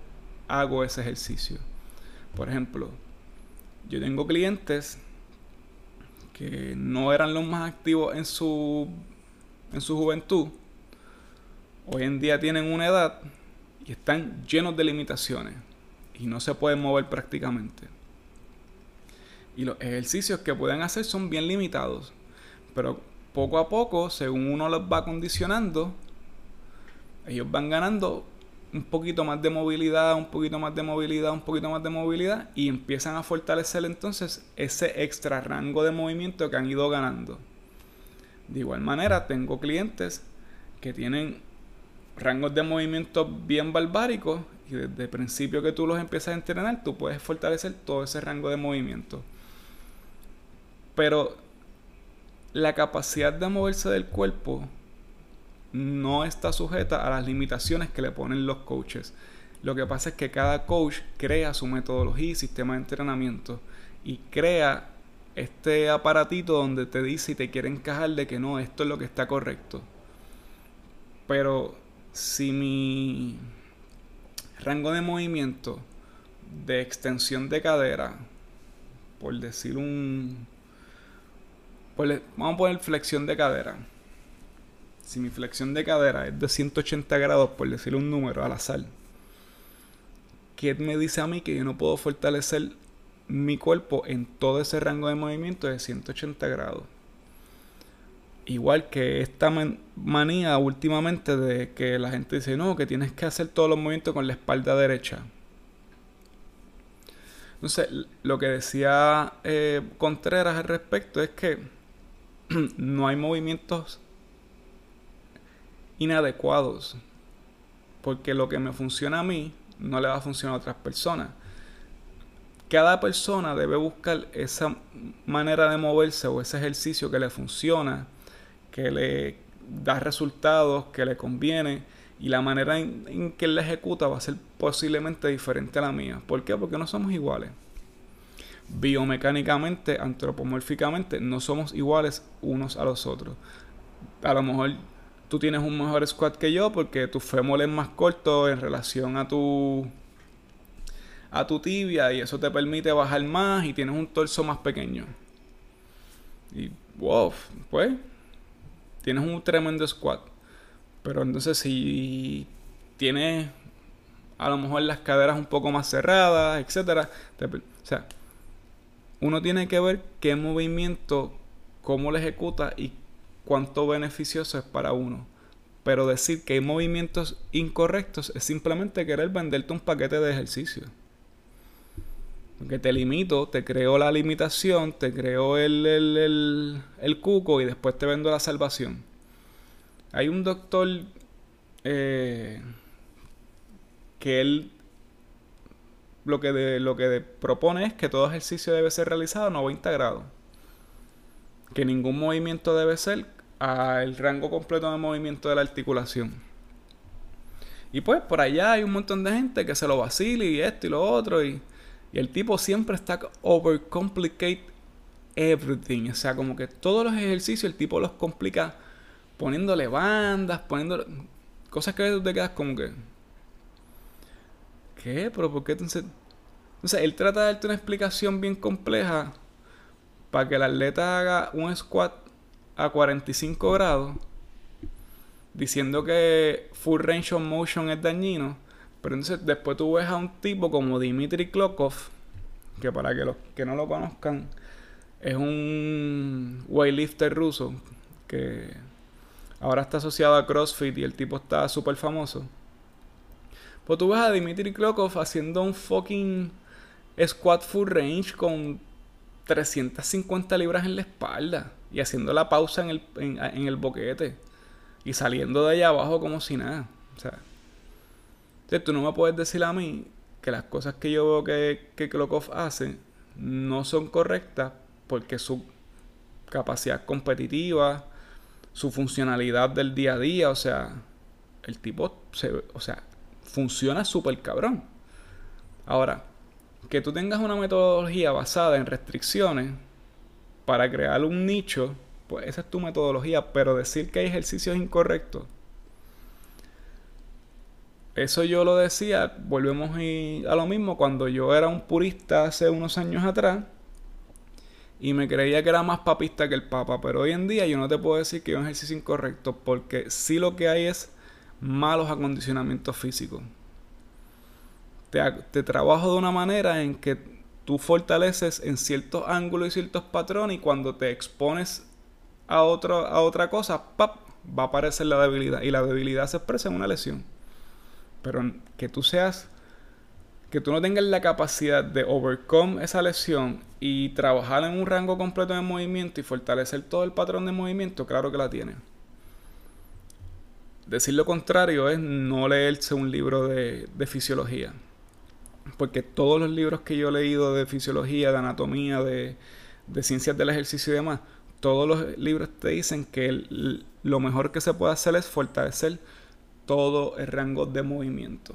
Speaker 1: hago ese ejercicio. Por ejemplo, yo tengo clientes que no eran los más activos en su en su juventud, hoy en día tienen una edad y están llenos de limitaciones y no se pueden mover prácticamente. Y los ejercicios que pueden hacer son bien limitados, pero poco a poco, según uno los va condicionando, ellos van ganando un poquito más de movilidad, un poquito más de movilidad, un poquito más de movilidad y empiezan a fortalecer entonces ese extra rango de movimiento que han ido ganando. De igual manera, tengo clientes que tienen rangos de movimiento bien barbáricos y desde el principio que tú los empiezas a entrenar, tú puedes fortalecer todo ese rango de movimiento. Pero la capacidad de moverse del cuerpo no está sujeta a las limitaciones que le ponen los coaches. Lo que pasa es que cada coach crea su metodología y sistema de entrenamiento y crea este aparatito donde te dice y te quiere encajar de que no, esto es lo que está correcto. Pero si mi rango de movimiento de extensión de cadera, por decir un... vamos a poner flexión de cadera. Si mi flexión de cadera es de 180 grados, por decir un número al azar, ¿qué me dice a mí que yo no puedo fortalecer mi cuerpo en todo ese rango de movimiento de 180 grados. Igual que esta manía últimamente de que la gente dice, no, que tienes que hacer todos los movimientos con la espalda derecha. Entonces, lo que decía eh, Contreras al respecto es que no hay movimientos inadecuados. Porque lo que me funciona a mí no le va a funcionar a otras personas cada persona debe buscar esa manera de moverse o ese ejercicio que le funciona, que le da resultados, que le conviene Y la manera en, que él la ejecuta va a ser posiblemente diferente a la mía. ¿Por qué? Porque no somos iguales. Biomecánicamente, antropomórficamente, no somos iguales unos a los otros. A lo mejor tú tienes un mejor squat que yo porque tu fémur es más corto en relación a tu a tu tibia y eso te permite bajar más y tienes un torso más pequeño. Y wow, pues tienes un tremendo squat. Pero entonces si tienes a lo mejor las caderas un poco más cerradas, etcétera, o sea, uno tiene que ver qué movimiento, cómo lo ejecuta y cuánto beneficioso es para uno. Pero decir que hay movimientos incorrectos es simplemente querer venderte un paquete de ejercicio. Porque te limito, te creo la limitación, te creo el, el, el, cuco y después te vendo la salvación. Hay un doctor eh, que él lo que, lo que propone es que todo ejercicio debe ser realizado a 90 grados. Que ningún movimiento debe ser al rango completo de movimiento de la articulación. Y pues por allá hay un montón de gente que se lo vacila y esto y lo otro. Y, y el tipo siempre está overcomplicate everything. O sea, como que todos los ejercicios el tipo los complica poniéndole bandas, poniendo cosas que tú te quedas como que. ¿Qué? ¿Pero por qué entonces? O él trata de darte una explicación bien compleja para que el atleta haga un squat a 45 grados diciendo que full range of motion es dañino. Pero entonces después tú ves a un tipo como Dimitri Klokov, que para que los que no lo conozcan, es un weightlifter ruso que ahora está asociado a CrossFit y el tipo está súper famoso. Pues tú ves a Dimitri Klokov haciendo un fucking squat full range con 350 libras en la espalda y haciendo la pausa en el, en, el boquete y saliendo de allá abajo como si nada. O sea, tú no me puedes decir a mí que las cosas que yo veo que, que Klokov hace no son correctas porque su capacidad competitiva, su funcionalidad del día a día, o sea, el tipo se, o sea, funciona súper cabrón. Ahora, que tú tengas una metodología basada en restricciones para crear un nicho, pues esa es tu metodología, pero decir que hay ejercicios incorrectos, eso yo lo decía, volvemos a lo mismo cuando yo era un purista hace unos años atrás y me creía que era más papista que el papa, pero hoy en día yo no te puedo decir que hay un ejercicio incorrecto porque sí lo que hay es malos acondicionamientos físicos te, trabajo de una manera en que tú fortaleces en ciertos ángulos y ciertos patrones y cuando te expones a, otro, a otra cosa, ¡pap! va a aparecer la debilidad y la debilidad se expresa en una lesión. Pero que tú seas, que tú no tengas la capacidad de overcome esa lesión y trabajar en un rango completo de movimiento y fortalecer todo el patrón de movimiento, claro que la tienes. Decir lo contrario es no leerse un libro de fisiología porque todos los libros que yo he leído de fisiología, de anatomía, de, ciencias del ejercicio y demás, todos los libros te dicen que lo mejor que se puede hacer es fortalecer todo el rango de movimiento.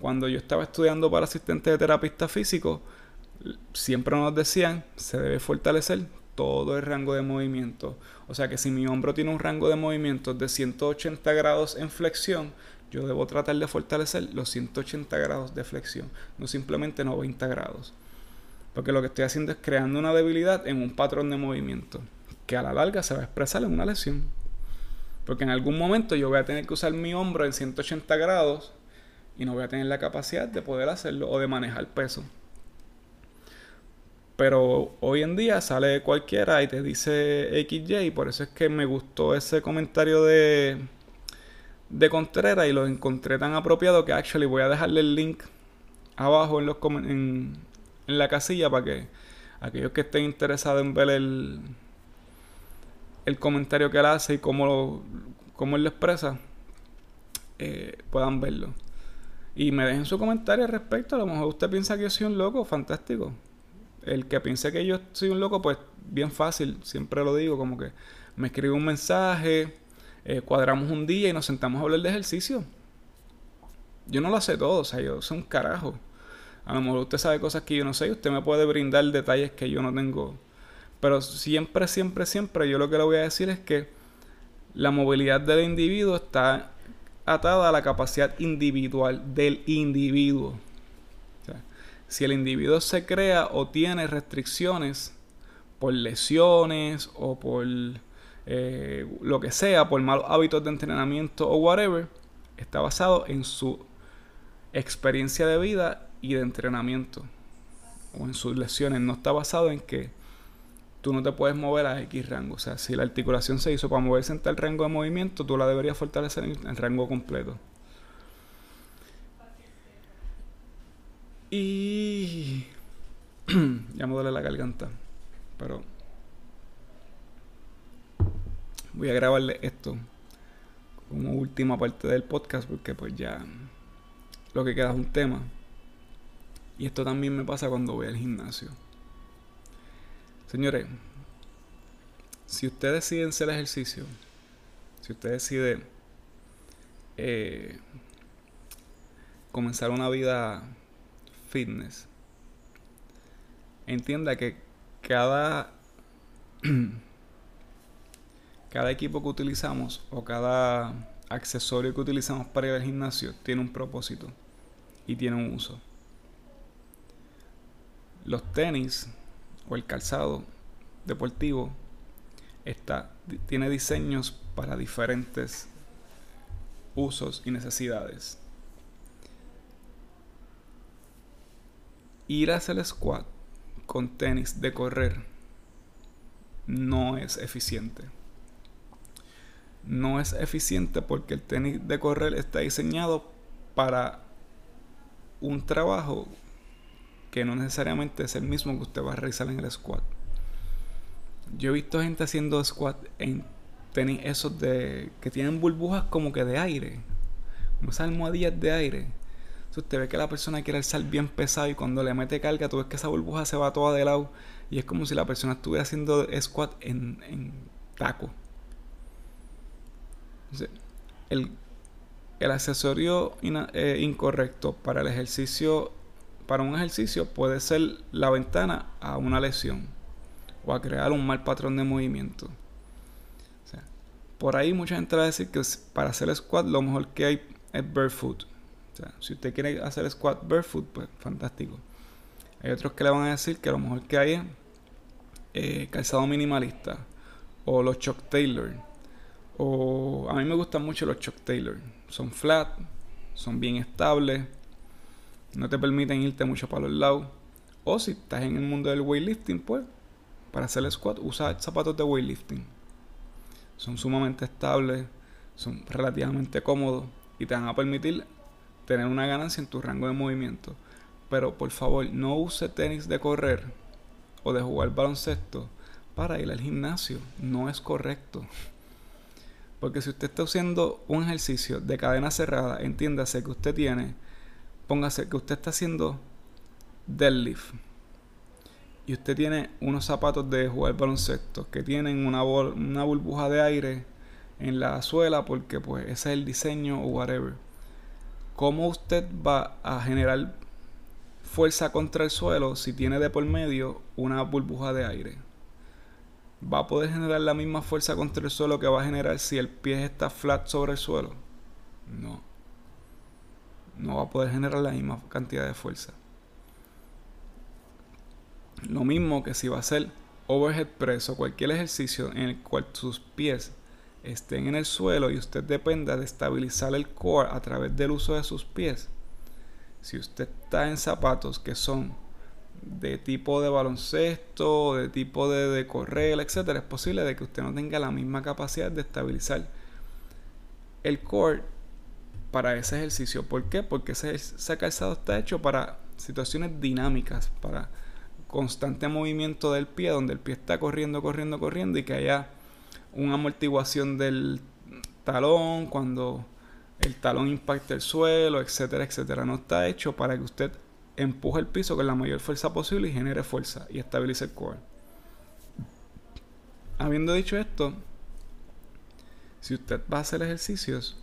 Speaker 1: Cuando yo estaba estudiando para asistente de terapista físico, siempre nos decían, se debe fortalecer todo el rango de movimiento. O sea que si mi hombro tiene un rango de movimiento de 180 grados en flexión, yo debo tratar de fortalecer los 180 grados de flexión, no simplemente 90 grados. Porque lo que estoy haciendo es creando una debilidad en un patrón de movimiento, que a la larga se va a expresar en una lesión. Porque en algún momento yo voy a tener que usar mi hombro en 180 grados y no voy a tener la capacidad de poder hacerlo o de manejar peso. Pero hoy en día sale cualquiera y te dice XY, por eso es que me gustó ese comentario de de Contreras y lo encontré tan apropiado que actually voy a dejarle el link abajo en, los en, en la casilla para que aquellos que estén interesados en ver el, el comentario que él hace y cómo, lo, cómo él lo expresa, eh, puedan verlo. Y me dejen su comentario al respecto. A lo mejor usted piensa que yo soy un loco, fantástico. El que piense que yo soy un loco, pues bien fácil, siempre lo digo, como que me escribe un mensaje eh, cuadramos un día y nos sentamos a hablar de ejercicio. Yo no lo sé todo, o sea, yo soy un carajo. A lo mejor usted sabe cosas que yo no sé y usted me puede brindar detalles que yo no tengo. Pero siempre, siempre, siempre yo lo que le voy a decir es que la movilidad del individuo está atada a la capacidad individual del individuo. si el individuo se crea o tiene restricciones por lesiones o por eh, lo que sea, por malos hábitos de entrenamiento o whatever, está basado en su experiencia de vida y de entrenamiento o en sus lesiones. No está basado en que tú no te puedes mover a X rango. O sea, si la articulación se hizo para moverse en tal rango de movimiento, tú la deberías fortalecer en el rango completo. Y ya me duele la garganta. Pero voy a grabarle esto como última parte del podcast porque pues ya lo que queda es un tema. Y esto también me pasa cuando voy al gimnasio. Señores, si usted decide hacer ejercicio, si usted decide eh, comenzar una vida fitness, entienda que cada, cada equipo que utilizamos o cada accesorio que utilizamos para ir al gimnasio tiene un propósito y tiene un uso. Los tenis o el calzado deportivo está, tiene diseños para diferentes usos y necesidades. Ir a hacer squat con tenis de correr no es eficiente. No es eficiente porque el tenis de correr está diseñado para un trabajo que no necesariamente es el mismo que usted va a realizar en el squat. Yo he visto gente haciendo squat en tenis esos de que tienen burbujas como que de aire, como esas almohadillas de aire. Si usted ve que la persona quiere alzar bien pesado y cuando le mete carga, tú ves que esa burbuja se va toda de lado y es como si la persona estuviera haciendo squat en, en taco. el, el accesorio eh, incorrecto para el ejercicio para un ejercicio puede ser la ventana a una lesión o a crear un mal patrón de movimiento. por ahí mucha gente va a decir que para hacer squat lo mejor que hay es barefoot. Si usted quiere hacer squat barefoot, pues fantástico. Hay otros que le van a decir que lo mejor que hay es eh, calzado minimalista o los Chuck Taylor. O a mí me gustan mucho los Chuck Taylor. Son flat, son bien estables no te permiten irte mucho para los lados. O si estás en el mundo del weightlifting, pues para hacer el squat usa zapatos de weightlifting. Son sumamente estables, son relativamente cómodos y te van a permitir tener una ganancia en tu rango de movimiento. Pero por favor, no use tenis de correr o de jugar baloncesto para ir al gimnasio. No es correcto. Porque si usted está haciendo un ejercicio de cadena cerrada, entiéndase que usted tiene póngase que usted está haciendo deadlift y usted tiene unos zapatos de jugar baloncesto que tienen una, una burbuja de aire en la suela porque pues ese es el diseño o whatever. ¿Cómo usted va a generar fuerza contra el suelo si tiene de por medio una burbuja de aire? ¿Va a poder generar la misma fuerza contra el suelo que va a generar si el pie está flat sobre el suelo? No no va a poder generar la misma cantidad de fuerza. Lo mismo que si va a hacer overhead press o cualquier ejercicio en el cual sus pies estén en el suelo y usted dependa de estabilizar el core a través del uso de sus pies. Si usted está en zapatos que son de tipo de baloncesto, de tipo de, de correr, etcétera, es posible de que usted no tenga la misma capacidad de estabilizar el core para ese ejercicio. ¿Por qué? Porque ese, calzado está hecho para situaciones dinámicas, para constante movimiento del pie, donde el pie está corriendo, corriendo, corriendo y que haya una amortiguación del talón cuando el talón impacta el suelo, etcétera, etcétera. No está hecho para que usted empuje el piso con la mayor fuerza posible y genere fuerza y estabilice el core. Habiendo dicho esto, Si usted va a hacer ejercicios,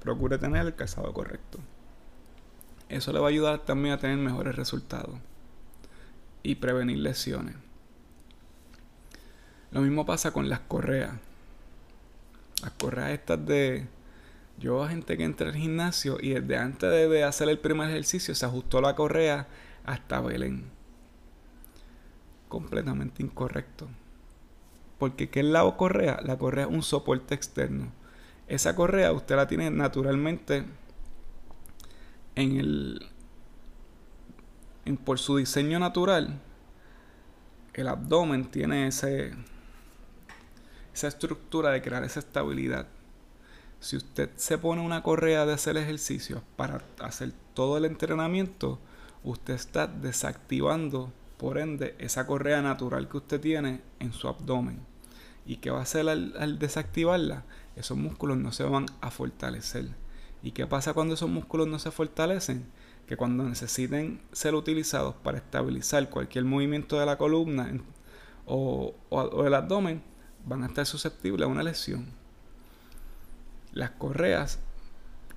Speaker 1: procure tener el calzado correcto. Eso le va a ayudar también a tener mejores resultados y prevenir lesiones. Lo mismo pasa con las correas. Las correas estas de... Yo veo gente que entra al gimnasio y desde antes de hacer el primer ejercicio se ajustó la correa hasta Belén. Completamente incorrecto. Porque ¿qué es la correa? La correa es un soporte externo. Esa correa usted la tiene naturalmente en el... Por su diseño natural, el abdomen tiene ese, esa estructura de crear esa estabilidad. Si usted se pone una correa de hacer ejercicios para hacer todo el entrenamiento, usted está desactivando, por ende, esa correa natural que usted tiene en su abdomen. ¿Y qué va a hacer al, desactivarla? Esos músculos no se van a fortalecer. ¿Y qué pasa cuando esos músculos no se fortalecen? Que cuando necesiten ser utilizados para estabilizar cualquier movimiento de la columna o, o, el abdomen, van a estar susceptibles a una lesión. Las correas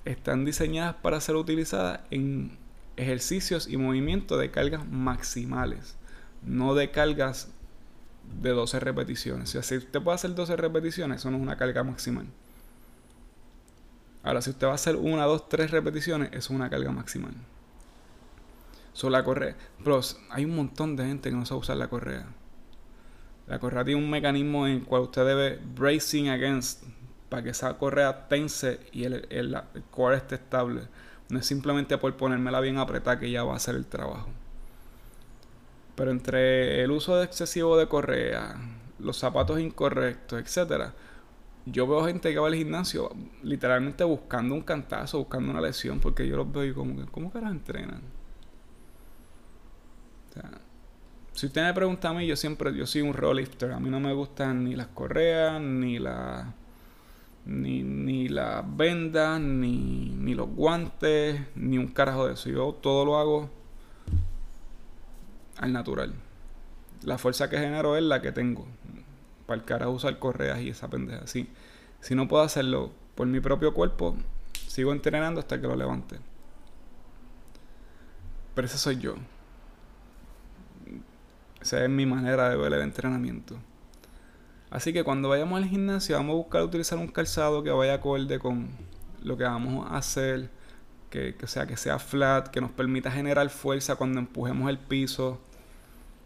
Speaker 1: están diseñadas para ser utilizadas en ejercicios y movimientos de cargas maximales, no de cargas de 12 repeticiones. O sea, si usted puede hacer 12 repeticiones, eso no es una carga maximal. Ahora, si usted va a hacer 1, 2, 3 repeticiones, eso es una carga maximal. Solo la correa. Pero hay un montón de gente que no sabe usar la correa. La correa tiene un mecanismo en el cual usted debe bracing against para que esa correa tense y el, el, el core esté estable. No es simplemente por ponérmela bien apretada que ya va a hacer el trabajo. Pero entre el uso excesivo de correa, los zapatos incorrectos, etcétera, yo veo gente que va al gimnasio literalmente buscando un cantazo, buscando una lesión, porque yo los veo y como que, ¿cómo que las entrenan? si usted me pregunta a mí, yo siempre, yo soy un rolifter, a mí no me gustan ni las correas, ni la ni, ni las vendas, ni, ni los guantes, ni un carajo de eso. Yo todo lo hago al natural. La fuerza que genero es la que tengo. Para el carajo usar correas y esa pendeja. Si, si no puedo hacerlo por mi propio cuerpo, sigo entrenando hasta que lo levante. Pero ese soy yo. Esa es mi manera de ver el entrenamiento. Así que cuando vayamos al gimnasio vamos a buscar utilizar un calzado que vaya acorde con lo que vamos a hacer que, sea, que sea flat, que nos permita generar fuerza cuando empujemos el piso,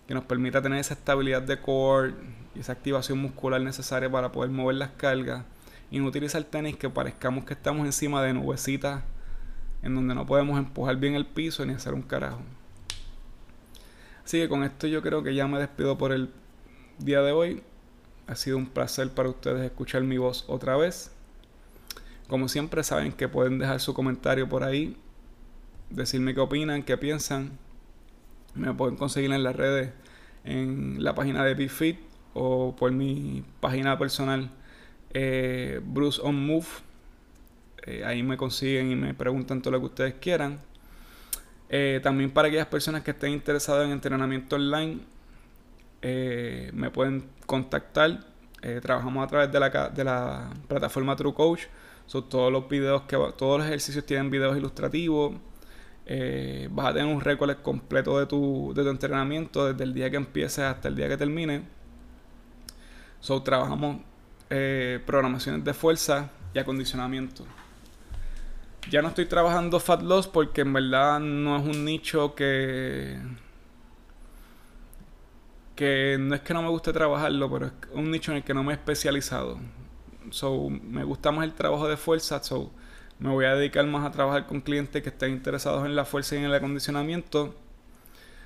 Speaker 1: que nos permita tener esa estabilidad de core y esa activación muscular necesaria para poder mover las cargas y no utilizar tenis que parezcamos que estamos encima de nubecitas en donde no podemos empujar bien el piso ni hacer un carajo. Así que con esto yo creo que ya me despido por el día de hoy. Ha sido un placer para ustedes escuchar mi voz otra vez. Como siempre saben que pueden dejar su comentario por ahí, decirme qué opinan, qué piensan. Me pueden conseguir en las redes, en la página de BeFit o por mi página personal eh, Bruce on Move. Eh, ahí me consiguen y me preguntan todo lo que ustedes quieran. Eh, también para aquellas personas que estén interesadas en entrenamiento online, me pueden contactar. trabajamos a través de la, de la plataforma True Coach son todos los videos que todos los ejercicios tienen videos ilustrativos. Eh, vas a tener un récord completo de tu, de tu entrenamiento desde el día que empieces hasta el día que termine. So, trabajamos eh, programaciones de fuerza y acondicionamiento. Ya no estoy trabajando fat loss porque en verdad no es un nicho que que no es que no me guste trabajarlo, pero es un nicho en el que no me he especializado. So, me gusta más el trabajo de fuerza, so me voy a dedicar más a trabajar con clientes que estén interesados en la fuerza y en el acondicionamiento.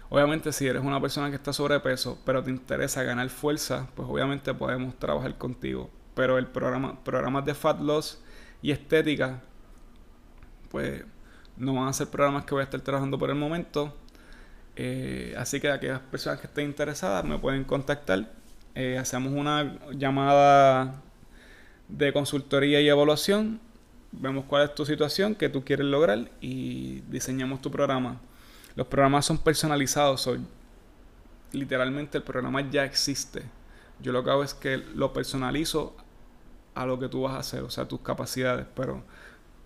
Speaker 1: Obviamente, si eres una persona que está sobrepeso, pero te interesa ganar fuerza, pues obviamente podemos trabajar contigo. Pero el programa, programas de fat loss y estética, pues no van a ser programas que voy a estar trabajando por el momento. Eh, así que aquellas personas que estén interesadas me pueden contactar. Eh, hacemos una llamada de consultoría y evaluación. Vemos cuál es tu situación, que tú quieres lograr y diseñamos tu programa. Los programas son personalizados hoy. Literalmente el programa ya existe. Yo lo que hago es que lo personalizo a lo que tú vas a hacer, o sea, tus capacidades. Pero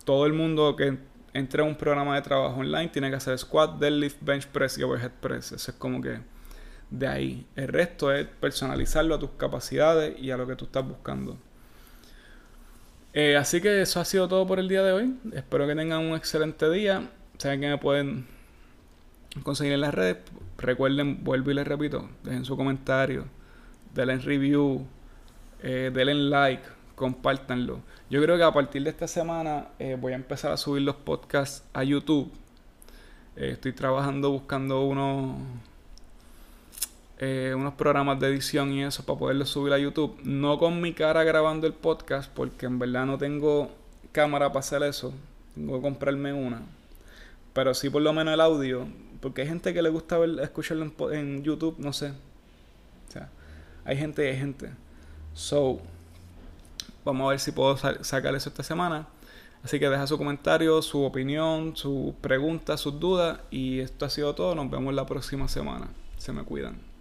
Speaker 1: todo el mundo que entre a un programa de trabajo online tiene que hacer squat, deadlift, bench press y overhead press. Eso es como que de ahí. El resto es personalizarlo a tus capacidades y a lo que tú estás buscando. Eh, así que eso ha sido todo por el día de hoy. Espero que tengan un excelente día. Saben que me pueden conseguir en las redes. Recuerden, vuelvo y les repito, dejen su comentario, denle review, eh, denle like, compártanlo. Yo creo que a partir de esta semana eh, voy a empezar a subir los podcasts a YouTube. Eh, estoy trabajando buscando unos eh, unos programas de edición y eso para poderlo subir a YouTube. No con mi cara grabando el podcast, porque en verdad no tengo cámara para hacer eso. Tengo que comprarme una. Pero sí por lo menos el audio. Porque hay gente que le gusta ver, escucharlo en, YouTube, no sé. O sea, hay gente y hay gente. So, vamos a ver si puedo sacar eso esta semana. Así que deja su comentario, su opinión, sus preguntas, sus dudas. Y esto ha sido todo. Nos vemos la próxima semana. Se me cuidan.